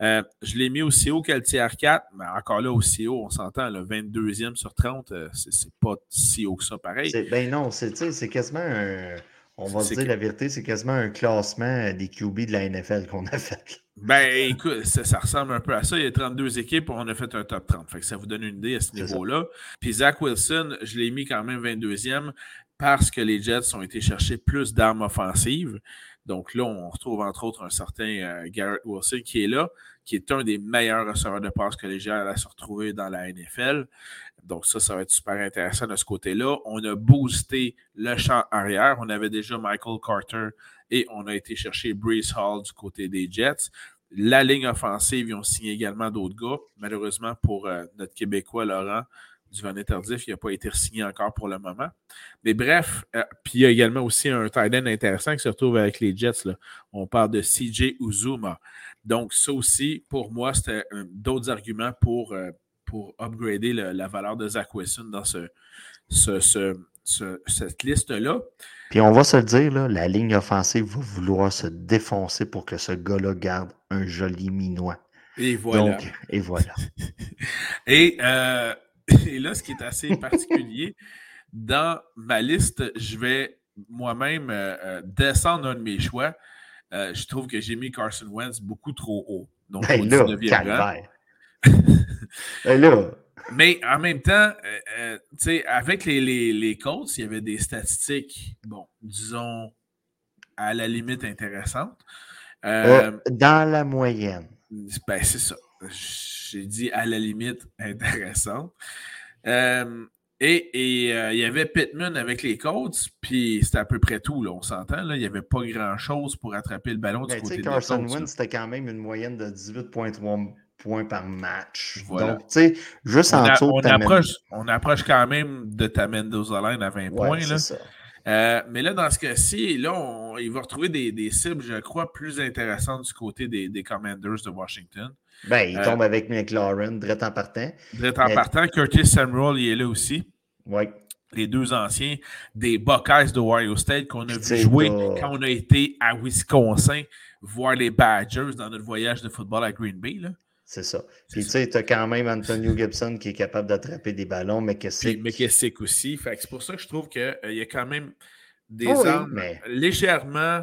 S1: Je l'ai mis aussi haut que le tiers 4, mais encore là, aussi haut, on s'entend, le 22e sur 30, c'est pas si haut que ça, pareil.
S2: Ben non, c'est quasiment un. On va dire la vérité, c'est quasiment un classement des QB de la NFL qu'on a fait.
S1: Ben écoute, ça, ressemble un peu à ça. Il y a 32 équipes, on a fait un top 30. Fait que ça vous donne une idée à ce niveau-là. Puis Zach Wilson, je l'ai mis quand même 22e parce que les Jets ont été chercher plus d'armes offensives. Donc là, on retrouve entre autres un certain euh, Garrett Wilson qui est là, qui est un des meilleurs receveurs de passe Jets allaient se retrouver dans la NFL. Donc ça, ça va être super intéressant de ce côté-là. On a boosté le champ arrière. On avait déjà Michael Carter et on a été chercher Brees Hall du côté des Jets. La ligne offensive, ils ont signé également d'autres gars. Malheureusement pour euh, notre Québécois Laurent, du Van Tardif, il n'a pas été signé encore pour le moment. Mais bref, euh, puis il y a également aussi un tight end intéressant qui se retrouve avec les Jets. Là. On parle de CJ Uzuma. Donc, ça aussi, pour moi, c'était d'autres arguments pour, euh, pour upgrader la valeur de Zach Wilson dans ce, cette liste-là.
S2: Puis on va se le dire, là, la ligne offensive va vouloir se défoncer pour que ce gars-là garde un joli minois.
S1: Et voilà. Donc,
S2: et voilà.
S1: et euh, Et là, ce qui est assez particulier, dans ma liste, je vais moi-même euh, euh, descendre un de mes choix. Euh, je trouve que j'ai mis Carson Wentz beaucoup trop haut. Donc,
S2: ben là, ben là.
S1: Mais en même temps, avec les, les, les Colts, il y avait des statistiques, bon, disons, à la limite intéressantes.
S2: dans la moyenne.
S1: Ben, c'est ça j'ai dit à la limite intéressante. Euh, et, euh, il y avait Pittman avec les Colts, puis c'était à peu près tout, là, on s'entend. Il n'y avait pas grand-chose pour attraper le ballon du ben, côté des
S2: Carson Wentz, c'était quand même une moyenne de 18,3 points par match. Donc, tu sais, juste en dessous
S1: on, approche, on approche quand même de ta Mendoza Line à 20 points. Là. Ça. Euh, mais là, dans ce cas-ci, là, il va retrouver des, des, cibles, je crois, plus intéressantes du côté des, des Commanders de Washington.
S2: Ben, il euh, tombe avec McLaurin, direct en partant.
S1: Direct en partant. Curtis Samuel, il est là aussi.
S2: Oui.
S1: Les deux anciens des Buckeyes de Ohio State qu'on a vu jouer quand on a été à Wisconsin voir les Badgers dans notre voyage de football à Green Bay.
S2: C'est ça. Puis tu sais, tu as quand même Antonio Gibson qui est capable d'attraper des ballons, mais que c'est.
S1: Mais que c'est aussi. c'est pour ça que je trouve qu'il euh, y a quand même des oh armes légèrement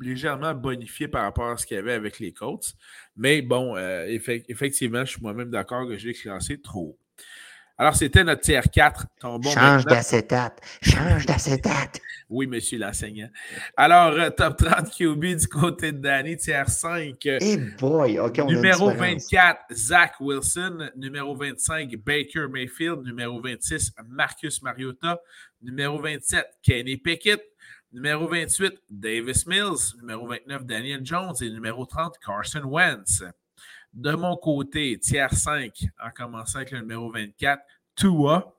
S1: légèrement bonifiées par rapport à ce qu'il y avait avec les Colts. Mais bon, euh, effectivement, je suis moi-même d'accord que j'ai classé trop alors, c'était notre tiers 4.
S2: Change d'acétate. Change d'acétate.
S1: oui, monsieur l'enseignant. Alors, euh, top 30 QB du côté de Danny, tiers 5.
S2: Hey boy, OK, on
S1: Numéro 24, Zach Wilson. Numéro 25, Baker Mayfield. Numéro 26, Marcus Mariota. Numéro 27, Kenny Pickett. Numéro 28, Davis Mills. Numéro 29, Daniel Jones. Et numéro 30, Carson Wentz. De mon côté, tiers 5, en commençant avec le numéro 24, Tua.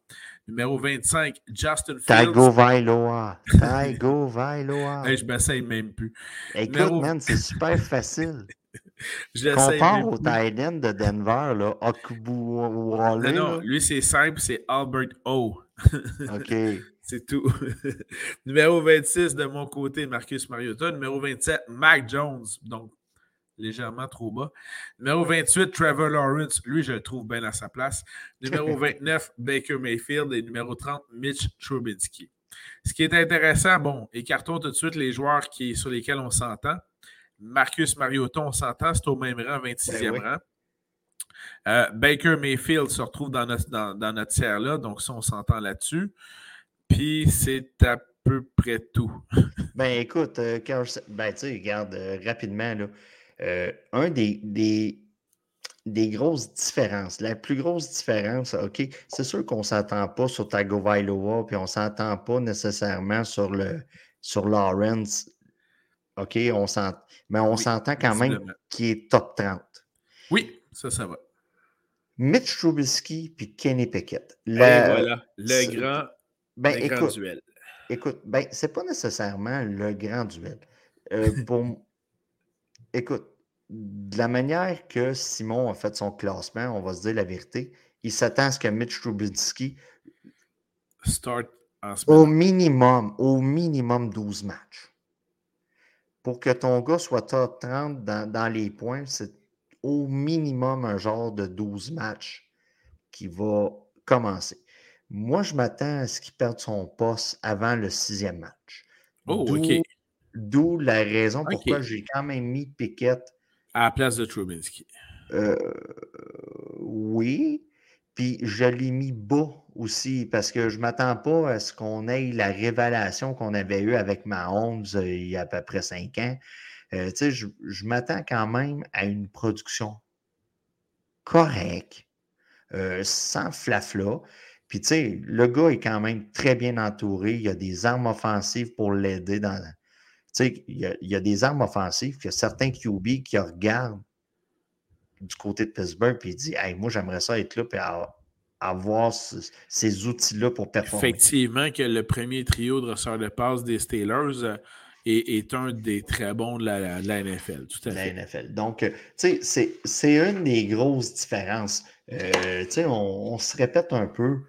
S1: Numéro 25, Justin Fields.
S2: Taigo Vailoa. Taigo Vailoa.
S1: hey, je m'essaye même plus.
S2: Écoute, man, c'est super facile. Compare au tight end de Denver, là, Okubu Non,
S1: non, lui, c'est simple, c'est Albert O.
S2: OK.
S1: C'est tout. Numéro 26 de mon côté, Marcus Mariota. Numéro 27, Mac Jones. Donc, légèrement trop bas. Numéro 28, Trevor Lawrence. Lui, je le trouve bien à sa place. Numéro 29, Baker Mayfield. Et numéro 30, Mitch Trubisky. Ce qui est intéressant, bon, écartons tout de suite les joueurs qui, sur lesquels on s'entend. Marcus Mariota, on s'entend, c'est au même rang, 26e ben rang. Euh, Baker Mayfield se retrouve dans notre, dans, notre tiers-là, donc ça, on s'entend là-dessus. Puis c'est à peu près tout.
S2: ben écoute, euh, ben tu sais, regarde euh, rapidement, là. Euh, un des, des, grosses différences, la plus grosse différence, OK, c'est sûr qu'on ne s'entend pas sur Tagovailoa, puis on ne s'entend pas nécessairement sur, le, sur Lawrence. OK, on mais on s'entend quand même qu'il est top 30.
S1: Oui, ça, ça va.
S2: Mitch Trubisky puis Kenny Pickett.
S1: voilà, le grand,
S2: ben,
S1: écoute, duel.
S2: Écoute, ben, c'est pas nécessairement le grand duel. Euh, pour, Écoute, de la manière que Simon a fait son classement, on va se dire la vérité, il s'attend à ce que Mitch Trubisky
S1: start
S2: au minimum, au minimum 12 matchs. Pour que ton gars soit top 30 dans, les points, c'est au minimum un genre de 12 matchs qui va commencer. Moi, je m'attends à ce qu'il perde son poste avant le sixième match.
S1: Oh, OK.
S2: D'où la raison pourquoi j'ai quand même mis Piquet.
S1: À la place de Trubinsky.
S2: Euh, oui. Puis je l'ai mis bas aussi parce que je ne m'attends pas à ce qu'on ait la révélation qu'on avait eue avec Mahomes euh, il y a à peu près cinq ans. Euh, je, je m'attends quand même à une production correcte, sans flafla. Puis, tu sais, le gars est quand même très bien entouré. Il y a des armes offensives pour l'aider dans, sais, il y, a des armes offensives, il y a certains QB qui regardent du côté de Pittsburgh et disent Hey, moi, j'aimerais ça être là et avoir ces outils-là pour performer.
S1: Effectivement, que le premier trio de receveurs de passe des Steelers euh, est, un des très bons de la, NFL. Tout à
S2: la NFL. Donc, euh, tu sais, c'est une des grosses différences. Euh, tu sais, on, se répète un peu.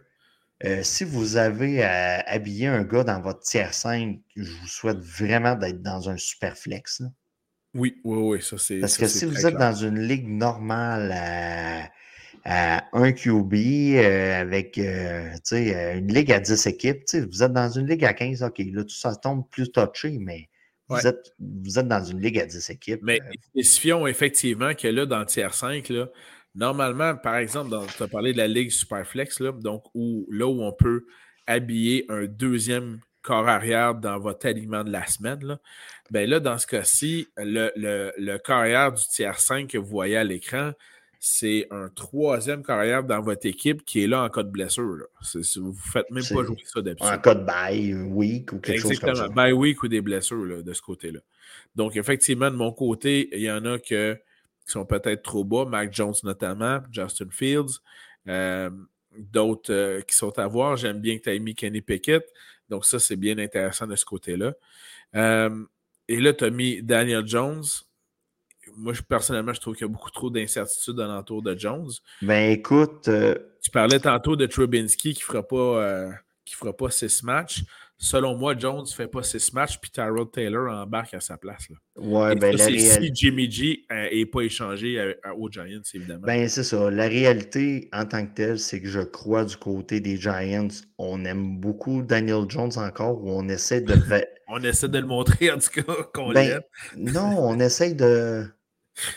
S2: Euh, si vous avez à habiller un gars dans votre tiers 5, je vous souhaite vraiment d'être dans un super flex.
S1: Oui, oui, oui, ça c'est.
S2: Parce que si vous êtes dans une ligue normale à, un QB euh, avec euh, une ligue à 10 équipes, vous êtes dans une ligue à 15, OK, là, tout ça tombe plus touché, mais vous, êtes, vous êtes dans une ligue à 10 équipes.
S1: Mais spécifions effectivement que là, dans le tiers 5, là, Normalement, par exemple, tu as parlé de la Ligue Superflex, là, donc où, là où on peut habiller un deuxième corps arrière dans votre alignement de la semaine, là, ben là, dans ce cas-ci, le, le, corps arrière du tiers 5 que vous voyez à l'écran, c'est un troisième carrière dans votre équipe qui est là en cas de blessure. Vous ne faites même pas jouer ça d'habitude.
S2: En cas de bye week ou quelque chose comme ça.
S1: Bye week ou des blessures de ce côté-là. Donc, effectivement, de mon côté, il y en a que qui sont peut-être trop bas, Mac Jones notamment, Justin Fields, euh, d'autres euh, qui sont à voir. J'aime bien que tu aies mis Kenny Pickett. Donc, ça, c'est bien intéressant de ce côté-là. Euh, et là, tu as mis Daniel Jones. Moi, personnellement, je trouve qu'il y a beaucoup trop d'incertitudes alentour de Jones.
S2: Ben écoute.
S1: Tu parlais tantôt de Trubinsky qui ne fera pas. qui fera pas six matchs. Selon moi, Jones ne fait pas six matchs, puis Tyrod Taylor embarque à sa place. Là.
S2: Ouais, ben,
S1: si Jimmy G n'est pas échangé aux Giants, évidemment.
S2: Ben, c'est ça. La réalité en tant que telle, c'est que je crois du côté des Giants, on aime beaucoup Daniel Jones encore, ou on essaie de.
S1: on essaie de le montrer, en tout cas, qu'on
S2: ben, l'aime. non, on essaie de.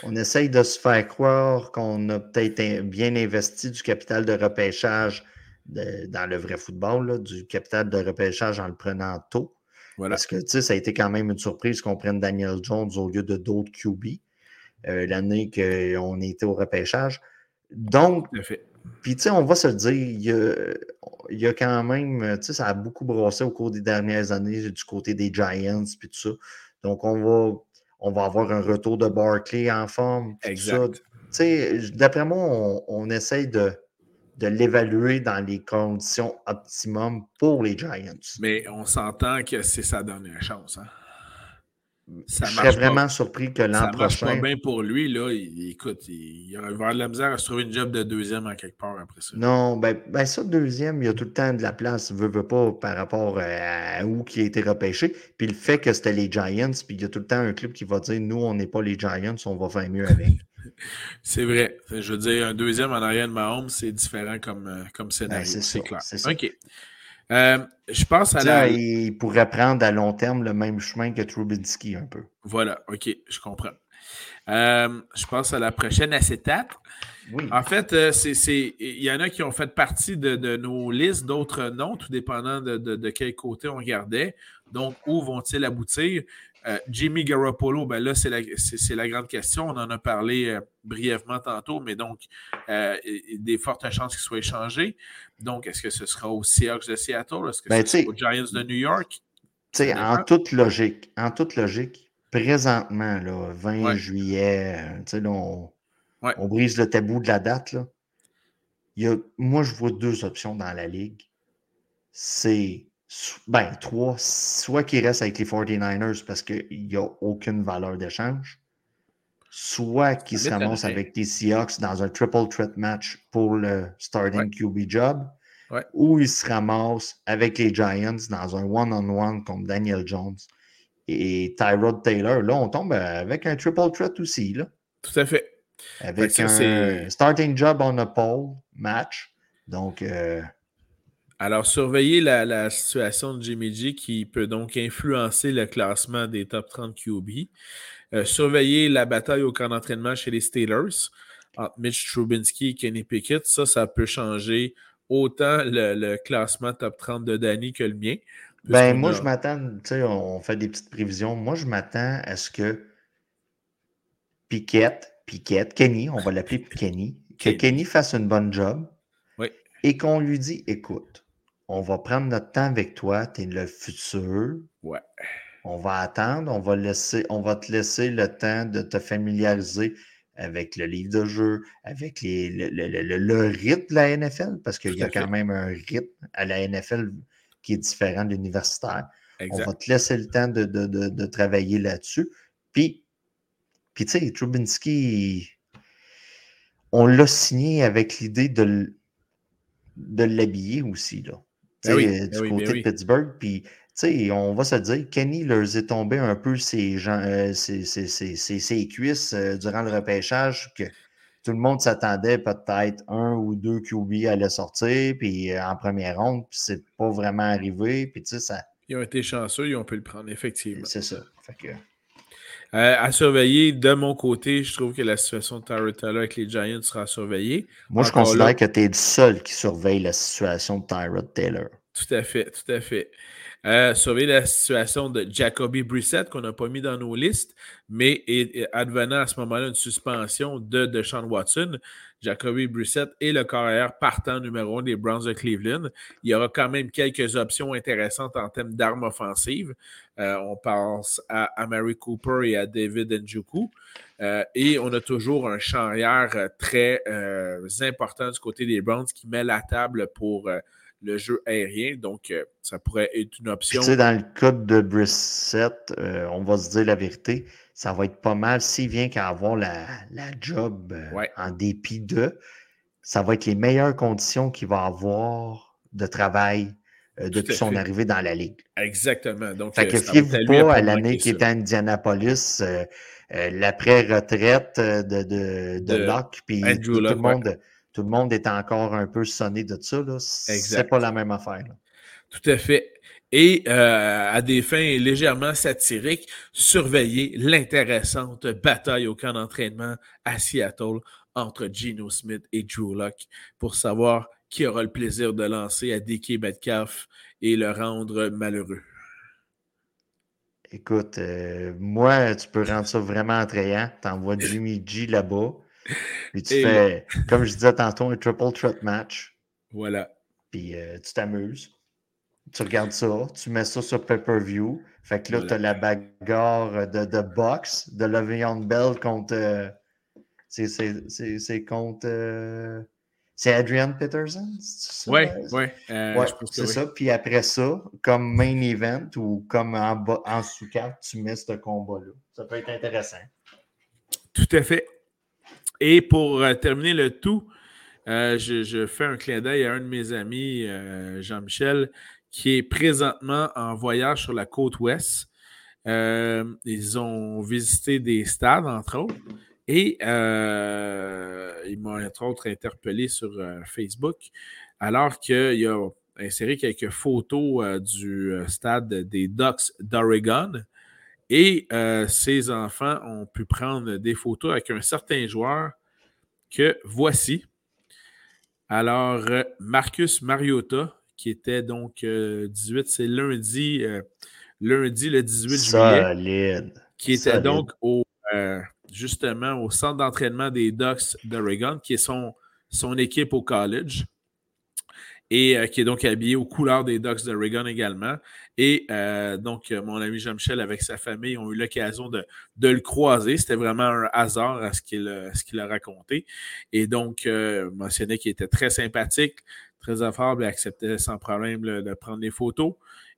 S2: On essaye de se faire croire qu'on a peut-être bien investi du capital de repêchage dans le vrai football, du capital de repêchage en le prenant tôt. Parce que ça a été quand même une surprise qu'on prenne Daniel Jones au lieu de d'autres QB euh, l'année qu'on était au repêchage. Donc, puis tu sais, on va se le dire, il y a, quand même, tu sais, ça a beaucoup brossé au cours des dernières années du côté des Giants, puis tout ça. Donc, on va, on va avoir un retour de Barkley en forme. Exact. D'après moi, on, on essaye de, de l'évaluer dans les conditions optimum pour les Giants.
S1: Mais on s'entend que c'est sa dernière chance. Hein?
S2: Ça je serais vraiment surpris que l'an prochain. Ça
S1: marche pas bien pour lui. Là. Il, écoute, il, va avoir de la misère à se trouver une job de deuxième en quelque part après ça.
S2: Non, ben, ben ça, deuxième, il y a tout le temps de la place. Veut, veut pas par rapport à où qui a été repêché. Puis le fait que c'était les Giants, puis il y a tout le temps un club qui va dire nous, on n'est pas les Giants, on va faire mieux avec.
S1: c'est vrai. Je veux dire, un deuxième en arrière de Mahomes, c'est différent comme, euh, comme ben, scénario. c'est clair. OK. Euh, je pense à la.
S2: Il pourrait prendre à long terme le même chemin que Trubisky un peu.
S1: Voilà, OK, je comprends. Euh, je pense à la prochaine acétate. Oui. En fait, euh, il y en a qui ont fait partie de, nos listes, d'autres non, tout dépendant de, de, quel côté on regardait. Donc, où vont-ils aboutir? Euh, Jimmy Garoppolo, ben là, c'est la, grande question. On en a parlé euh, brièvement tantôt, mais donc, euh, des fortes chances qu'il soit échangé. Donc, est-ce que ce sera aux Seahawks de Seattle? Est-ce que ben, ce sera aux Giants de New York?
S2: En toute logique, en toute logique, présentement, là, 20 juillet, on, on, brise le tabou de la date. Là. Il y a, moi, je vois deux options dans la ligue. C'est ben, trois, soit qu'il reste avec les 49ers parce qu'il n'y a aucune valeur d'échange, soit qu'il se ramasse avec les Seahawks dans un triple threat match pour le starting QB job, ou il se ramasse avec les Giants dans un one-on-one contre Daniel Jones et Tyrod Taylor. Là, on tombe avec un triple threat aussi. Là.
S1: Tout à fait.
S2: Avec un starting job on a pole match. Donc, euh,
S1: alors, surveillez la, situation de Jimmy G qui peut donc influencer le classement des top 30 QB. Euh, surveillez la bataille au camp d'entraînement chez les Steelers entre Mitch Trubisky et Kenny Pickett. Ça, ça peut changer autant le, classement top 30 de Danny que le mien.
S2: Ben, moi, je m'attends, tu sais, on fait des petites prévisions. Moi, je m'attends à ce que Pickett, Pickett, Kenny, on va l'appeler Kenny, que Kenny fasse une bonne job.
S1: Oui.
S2: Et qu'on lui dit, écoute, on va prendre notre temps avec toi, tu es le futur.
S1: Ouais.
S2: On va attendre, on va, laisser, on va te laisser le temps de te familiariser avec le livre de jeu, avec les, le, rythme de la NFL, parce qu'il y a quand même un rythme à la NFL qui est différent de l'universitaire. On va te laisser le temps de, travailler là-dessus. Puis, puis tu sais, Trubinsky, on l'a signé avec l'idée de, de l'habiller aussi. Là. Ben euh, du ben côté ben de Pittsburgh. Puis, on va se dire, Kenny leur est tombé un peu ses, gens, euh, ses, cuisses euh, durant le repêchage, que tout le monde s'attendait peut-être un ou deux QB allaient sortir, puis en première ronde, puis c'est pas vraiment arrivé. Puis, ça...
S1: Ils ont été chanceux, ils ont pu le prendre, effectivement.
S2: C'est ça.
S1: À surveiller, de mon côté, je trouve que la situation de Tyrod Taylor avec les Giants sera surveillée.
S2: Moi, je considère que tu es le seul qui surveille la situation de Tyrod Taylor.
S1: Tout à fait, tout à fait. Euh, surveiller la situation de Jacoby Brissett, qu'on n'a pas mis dans nos listes, mais advenant à ce moment-là une suspension de, de Sean Watson, Jacoby Brissett est le carrière partant numéro un des Browns de Cleveland. Il y aura quand même quelques options intéressantes en termes d'armes offensives. Euh, on pense à, Mary Cooper et à David Njoku. Euh, et on a toujours un champ arrière très important du côté des Browns qui met la table pour le jeu aérien. Donc, euh, ça pourrait être une option.
S2: Tu sais, dans le cas de Brissett, euh, on va se dire la vérité, ça va être pas mal. S'il vient qu'à avoir la, job euh, en dépit de, ça va être les meilleures conditions qu'il va avoir de travail depuis son arrivée dans la Ligue.
S1: Exactement. Donc,
S2: fait que fiez-vous pas à l'année qui était à Indianapolis, l'après-retraite de, de, de, Locke, puis tout, le monde, tout le monde est encore un peu sonné de ça. C'est pas la même affaire.
S1: Tout à fait et euh, à des fins légèrement satiriques, surveiller l'intéressante bataille au camp d'entraînement à Seattle entre Geno Smith et Drew Locke pour savoir qui aura le plaisir de lancer à DK Metcalf et le rendre malheureux.
S2: Écoute, euh, moi, tu peux rendre ça vraiment attrayant. T'envoies Jimmy G là-bas. Puis tu fais, comme je disais tantôt, un triple threat match.
S1: Voilà.
S2: Puis euh, tu t'amuses tu regardes ça, tu mets ça sur pay-per-view. Fait que là, tu as la bagarre de, de boxe de Le'Veon Bell contre. Euh, c'est contre. Euh, c'est Adrian Peterson?
S1: Oui, oui.
S2: Euh, ouais, c'est ça. Puis après ça, comme main event ou comme en, en sous-carte, tu mets ce combat-là. Ça peut être intéressant.
S1: Tout à fait. Et pour terminer le tout, je, je, fais un clin d'œil à un de mes amis, Jean-Michel, qui est présentement en voyage sur la côte ouest. Euh, ils ont visité des stades, entre autres, et euh, ils m'ont, entre autres, interpellé sur euh, Facebook, alors qu'il a inséré quelques photos du stade des Ducks d'Oregon. Et ses enfants ont pu prendre des photos avec un certain joueur que voici. Alors, Marcus Mariota, qui était donc 18, euh, c'est lundi, euh, lundi le 18 juillet. Qui était donc au, euh, justement au centre d'entraînement des Ducks d'Oregon, qui est son, son équipe au college et qui est donc habillé aux couleurs des Ducks d'Oregon également. Et donc, mon ami Jean-Michel, avec sa famille, ont eu l'occasion de, le croiser. C'était vraiment un hasard à ce qu'il a raconté. Et donc, mentionné qu'il était très sympathique, très affable et acceptait sans problème de prendre des photos.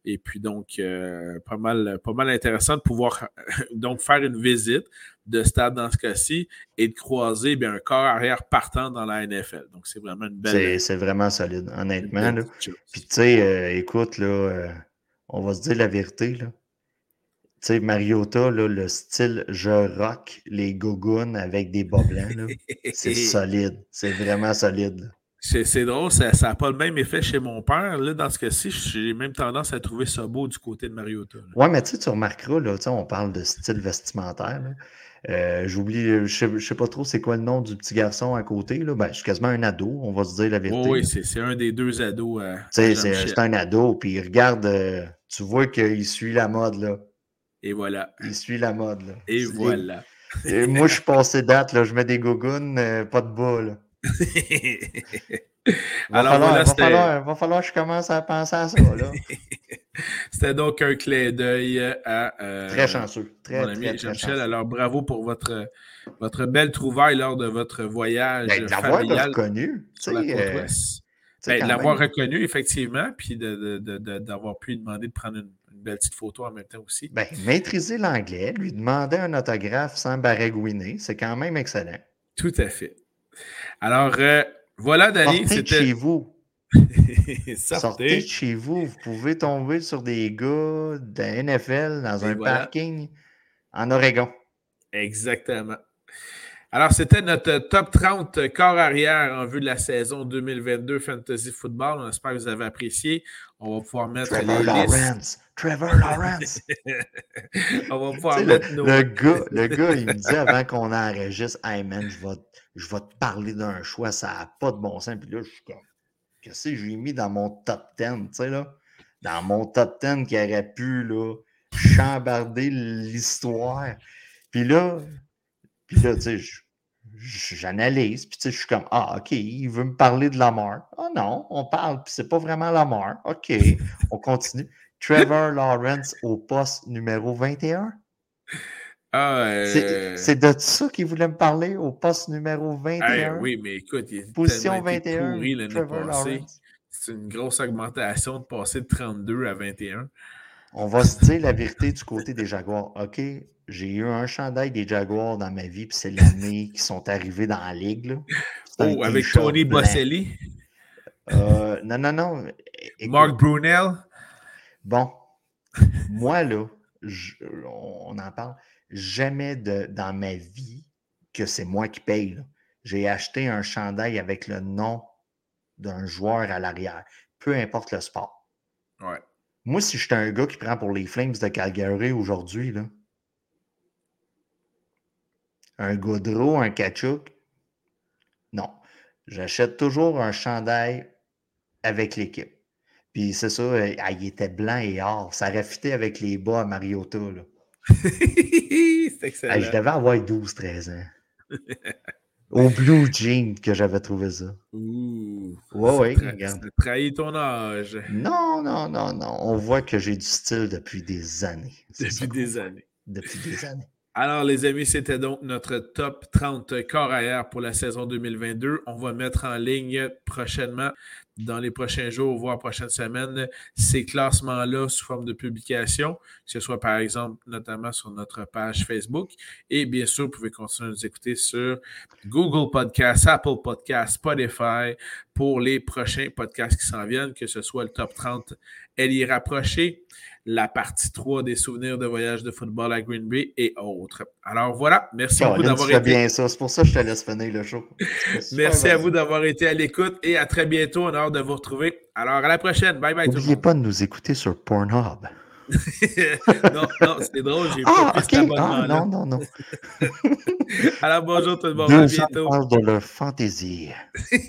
S1: Et puis donc, euh, pas, mal, pas mal intéressant de pouvoir donc faire une visite de stade dans ce cas-ci et de croiser bien, un corps arrière partant dans la NFL. Donc, c'est vraiment une belle.
S2: C'est vraiment solide, honnêtement. Puis tu sais, euh, écoute, là, euh, on va se dire la vérité. Là. Tu sais, Mariota, là, le style je rock les gougounes avec des bas blancs, c'est solide. C'est vraiment solide.
S1: C'est drôle, ça n'a pas le même effet chez mon père. Là, dans ce cas-ci, j'ai même tendance à trouver ça beau du côté de Mariota.
S2: Oui, mais tu remarqueras, là, on parle de style vestimentaire. Euh, j'oublie, je ne sais, pas trop c'est quoi le nom du petit garçon à côté. Là. Ben, je suis quasiment un ado, on va se dire la vérité.
S1: oui, c'est un des deux ados. Euh,
S2: c'est un ado, puis regarde, euh, tu vois qu'il suit la mode. là.
S1: Et voilà.
S2: Il suit la mode. Là.
S1: Et voilà.
S2: moi, je suis passé date, là, je mets des gougounes, pas de bas. Là. Alors, falloir, va, va, falloir, que je commence à penser à ça.
S1: C'était donc un clé d'œil à
S2: euh, très chanceux. Très,
S1: mon ami Jean-Michel. Alors, bravo pour votre, votre belle trouvaille lors de votre voyage ben, familial.
S2: reconnu.
S1: La côte ben, l'avoir reconnu, effectivement, puis d'avoir pu lui demander de prendre une, belle petite photo en même temps aussi.
S2: Ben, maîtriser l'anglais, lui demander un autographe sans baragouiner, c'est quand même excellent.
S1: Tout à fait. Alors, euh, voilà, Danny.
S2: Sortez chez vous. Sortez. de chez vous. Vous pouvez tomber sur des gars de NFL dans un parking en Oregon.
S1: Exactement. Alors, c'était notre top 30 corps arrière en vue de la saison 2022 Fantasy Football. On espère que vous avez apprécié. On va pouvoir mettre
S2: Trevor Lawrence. Trevor Lawrence.
S1: On va pouvoir mettre nos...
S2: Le gars, le gars, il me dit avant qu'on enregistre, Hey man, je vais, je vais te parler d'un choix, ça n'a pas de bon sens. Puis là, je suis comme, qu'est-ce que j'ai mis dans mon top 10, tu sais, là? Dans mon top 10 qui aurait pu, là, chambarder l'histoire. Puis là, puis là, tu sais, j'analyse, puis tu sais, je suis comme, ah, OK, il veut me parler de Lamar. Ah non, on parle, puis c'est pas vraiment Lamar. OK, on continue. Trevor Lawrence au poste numéro 21.
S1: Ah, euh...
S2: C'est de ça qu'il voulait me parler au poste numéro 21.
S1: oui, mais écoute, il est
S2: Position 21.
S1: C'est une grosse augmentation de passer de 32 à 21.
S2: On va se dire la vérité du côté des Jaguars. OK, j'ai eu un chandail des Jaguars dans ma vie, puis c'est l'année qui sont arrivés dans la ligue.
S1: Oh, avec Tony Bosselli?
S2: Euh, non, non, non.
S1: Mark Brunel.
S2: Bon, moi, là, on en parle, jamais de, dans ma vie que c'est moi qui paye. J'ai acheté un chandail avec le nom d'un joueur à l'arrière, peu importe le sport.
S1: Ouais.
S2: Moi, si j'étais un gars qui prend pour les Flames de Calgary aujourd'hui, là, un Gaudreau, un Kachuk, non. J'achète toujours un chandail avec l'équipe. Puis c'est ça, euh, ah, il était blanc et or. Ça raffitait avec les bas à Mariota.
S1: c'est excellent.
S2: je devais avoir 12-13 ans. Au Blue Jean que j'avais trouvé ça.
S1: Ouh.
S2: Ouais, ouais,
S1: regarde. Ça trahi ton âge.
S2: Non, non, non, non. On voit que j'ai du style depuis des années.
S1: Depuis des années.
S2: Depuis des années.
S1: Alors, les amis, c'était donc notre top 30 corps arrière pour la saison 2022. On va mettre en ligne prochainement, dans les prochains jours, voire prochaines semaines, ces classements-là sous forme de publication, que ce soit par exemple notamment sur notre page Facebook. Et bien sûr, vous pouvez continuer à nous écouter sur Google Podcasts, Apple Podcasts, Spotify pour les prochains podcasts qui s'en viennent, que ce soit le top 30 elle y rapprochée, la partie 3 des souvenirs de voyage de football à Green Bay et autres. Alors voilà, merci beaucoup d'avoir été.
S2: bien ça, c'est pour ça que je te laisse finir le show.
S1: Merci à vous d'avoir été à l'écoute et à très bientôt. On a hâte de vous retrouver. Alors à la prochaine. Bye bye.
S2: N'oubliez pas de nous écouter sur Pornhub.
S1: non, non, c'est drôle, j'ai ah, pas
S2: okay. ah, Non, non, non.
S1: Alors bonjour tout le monde. à bientôt.
S2: de leur fantaisie.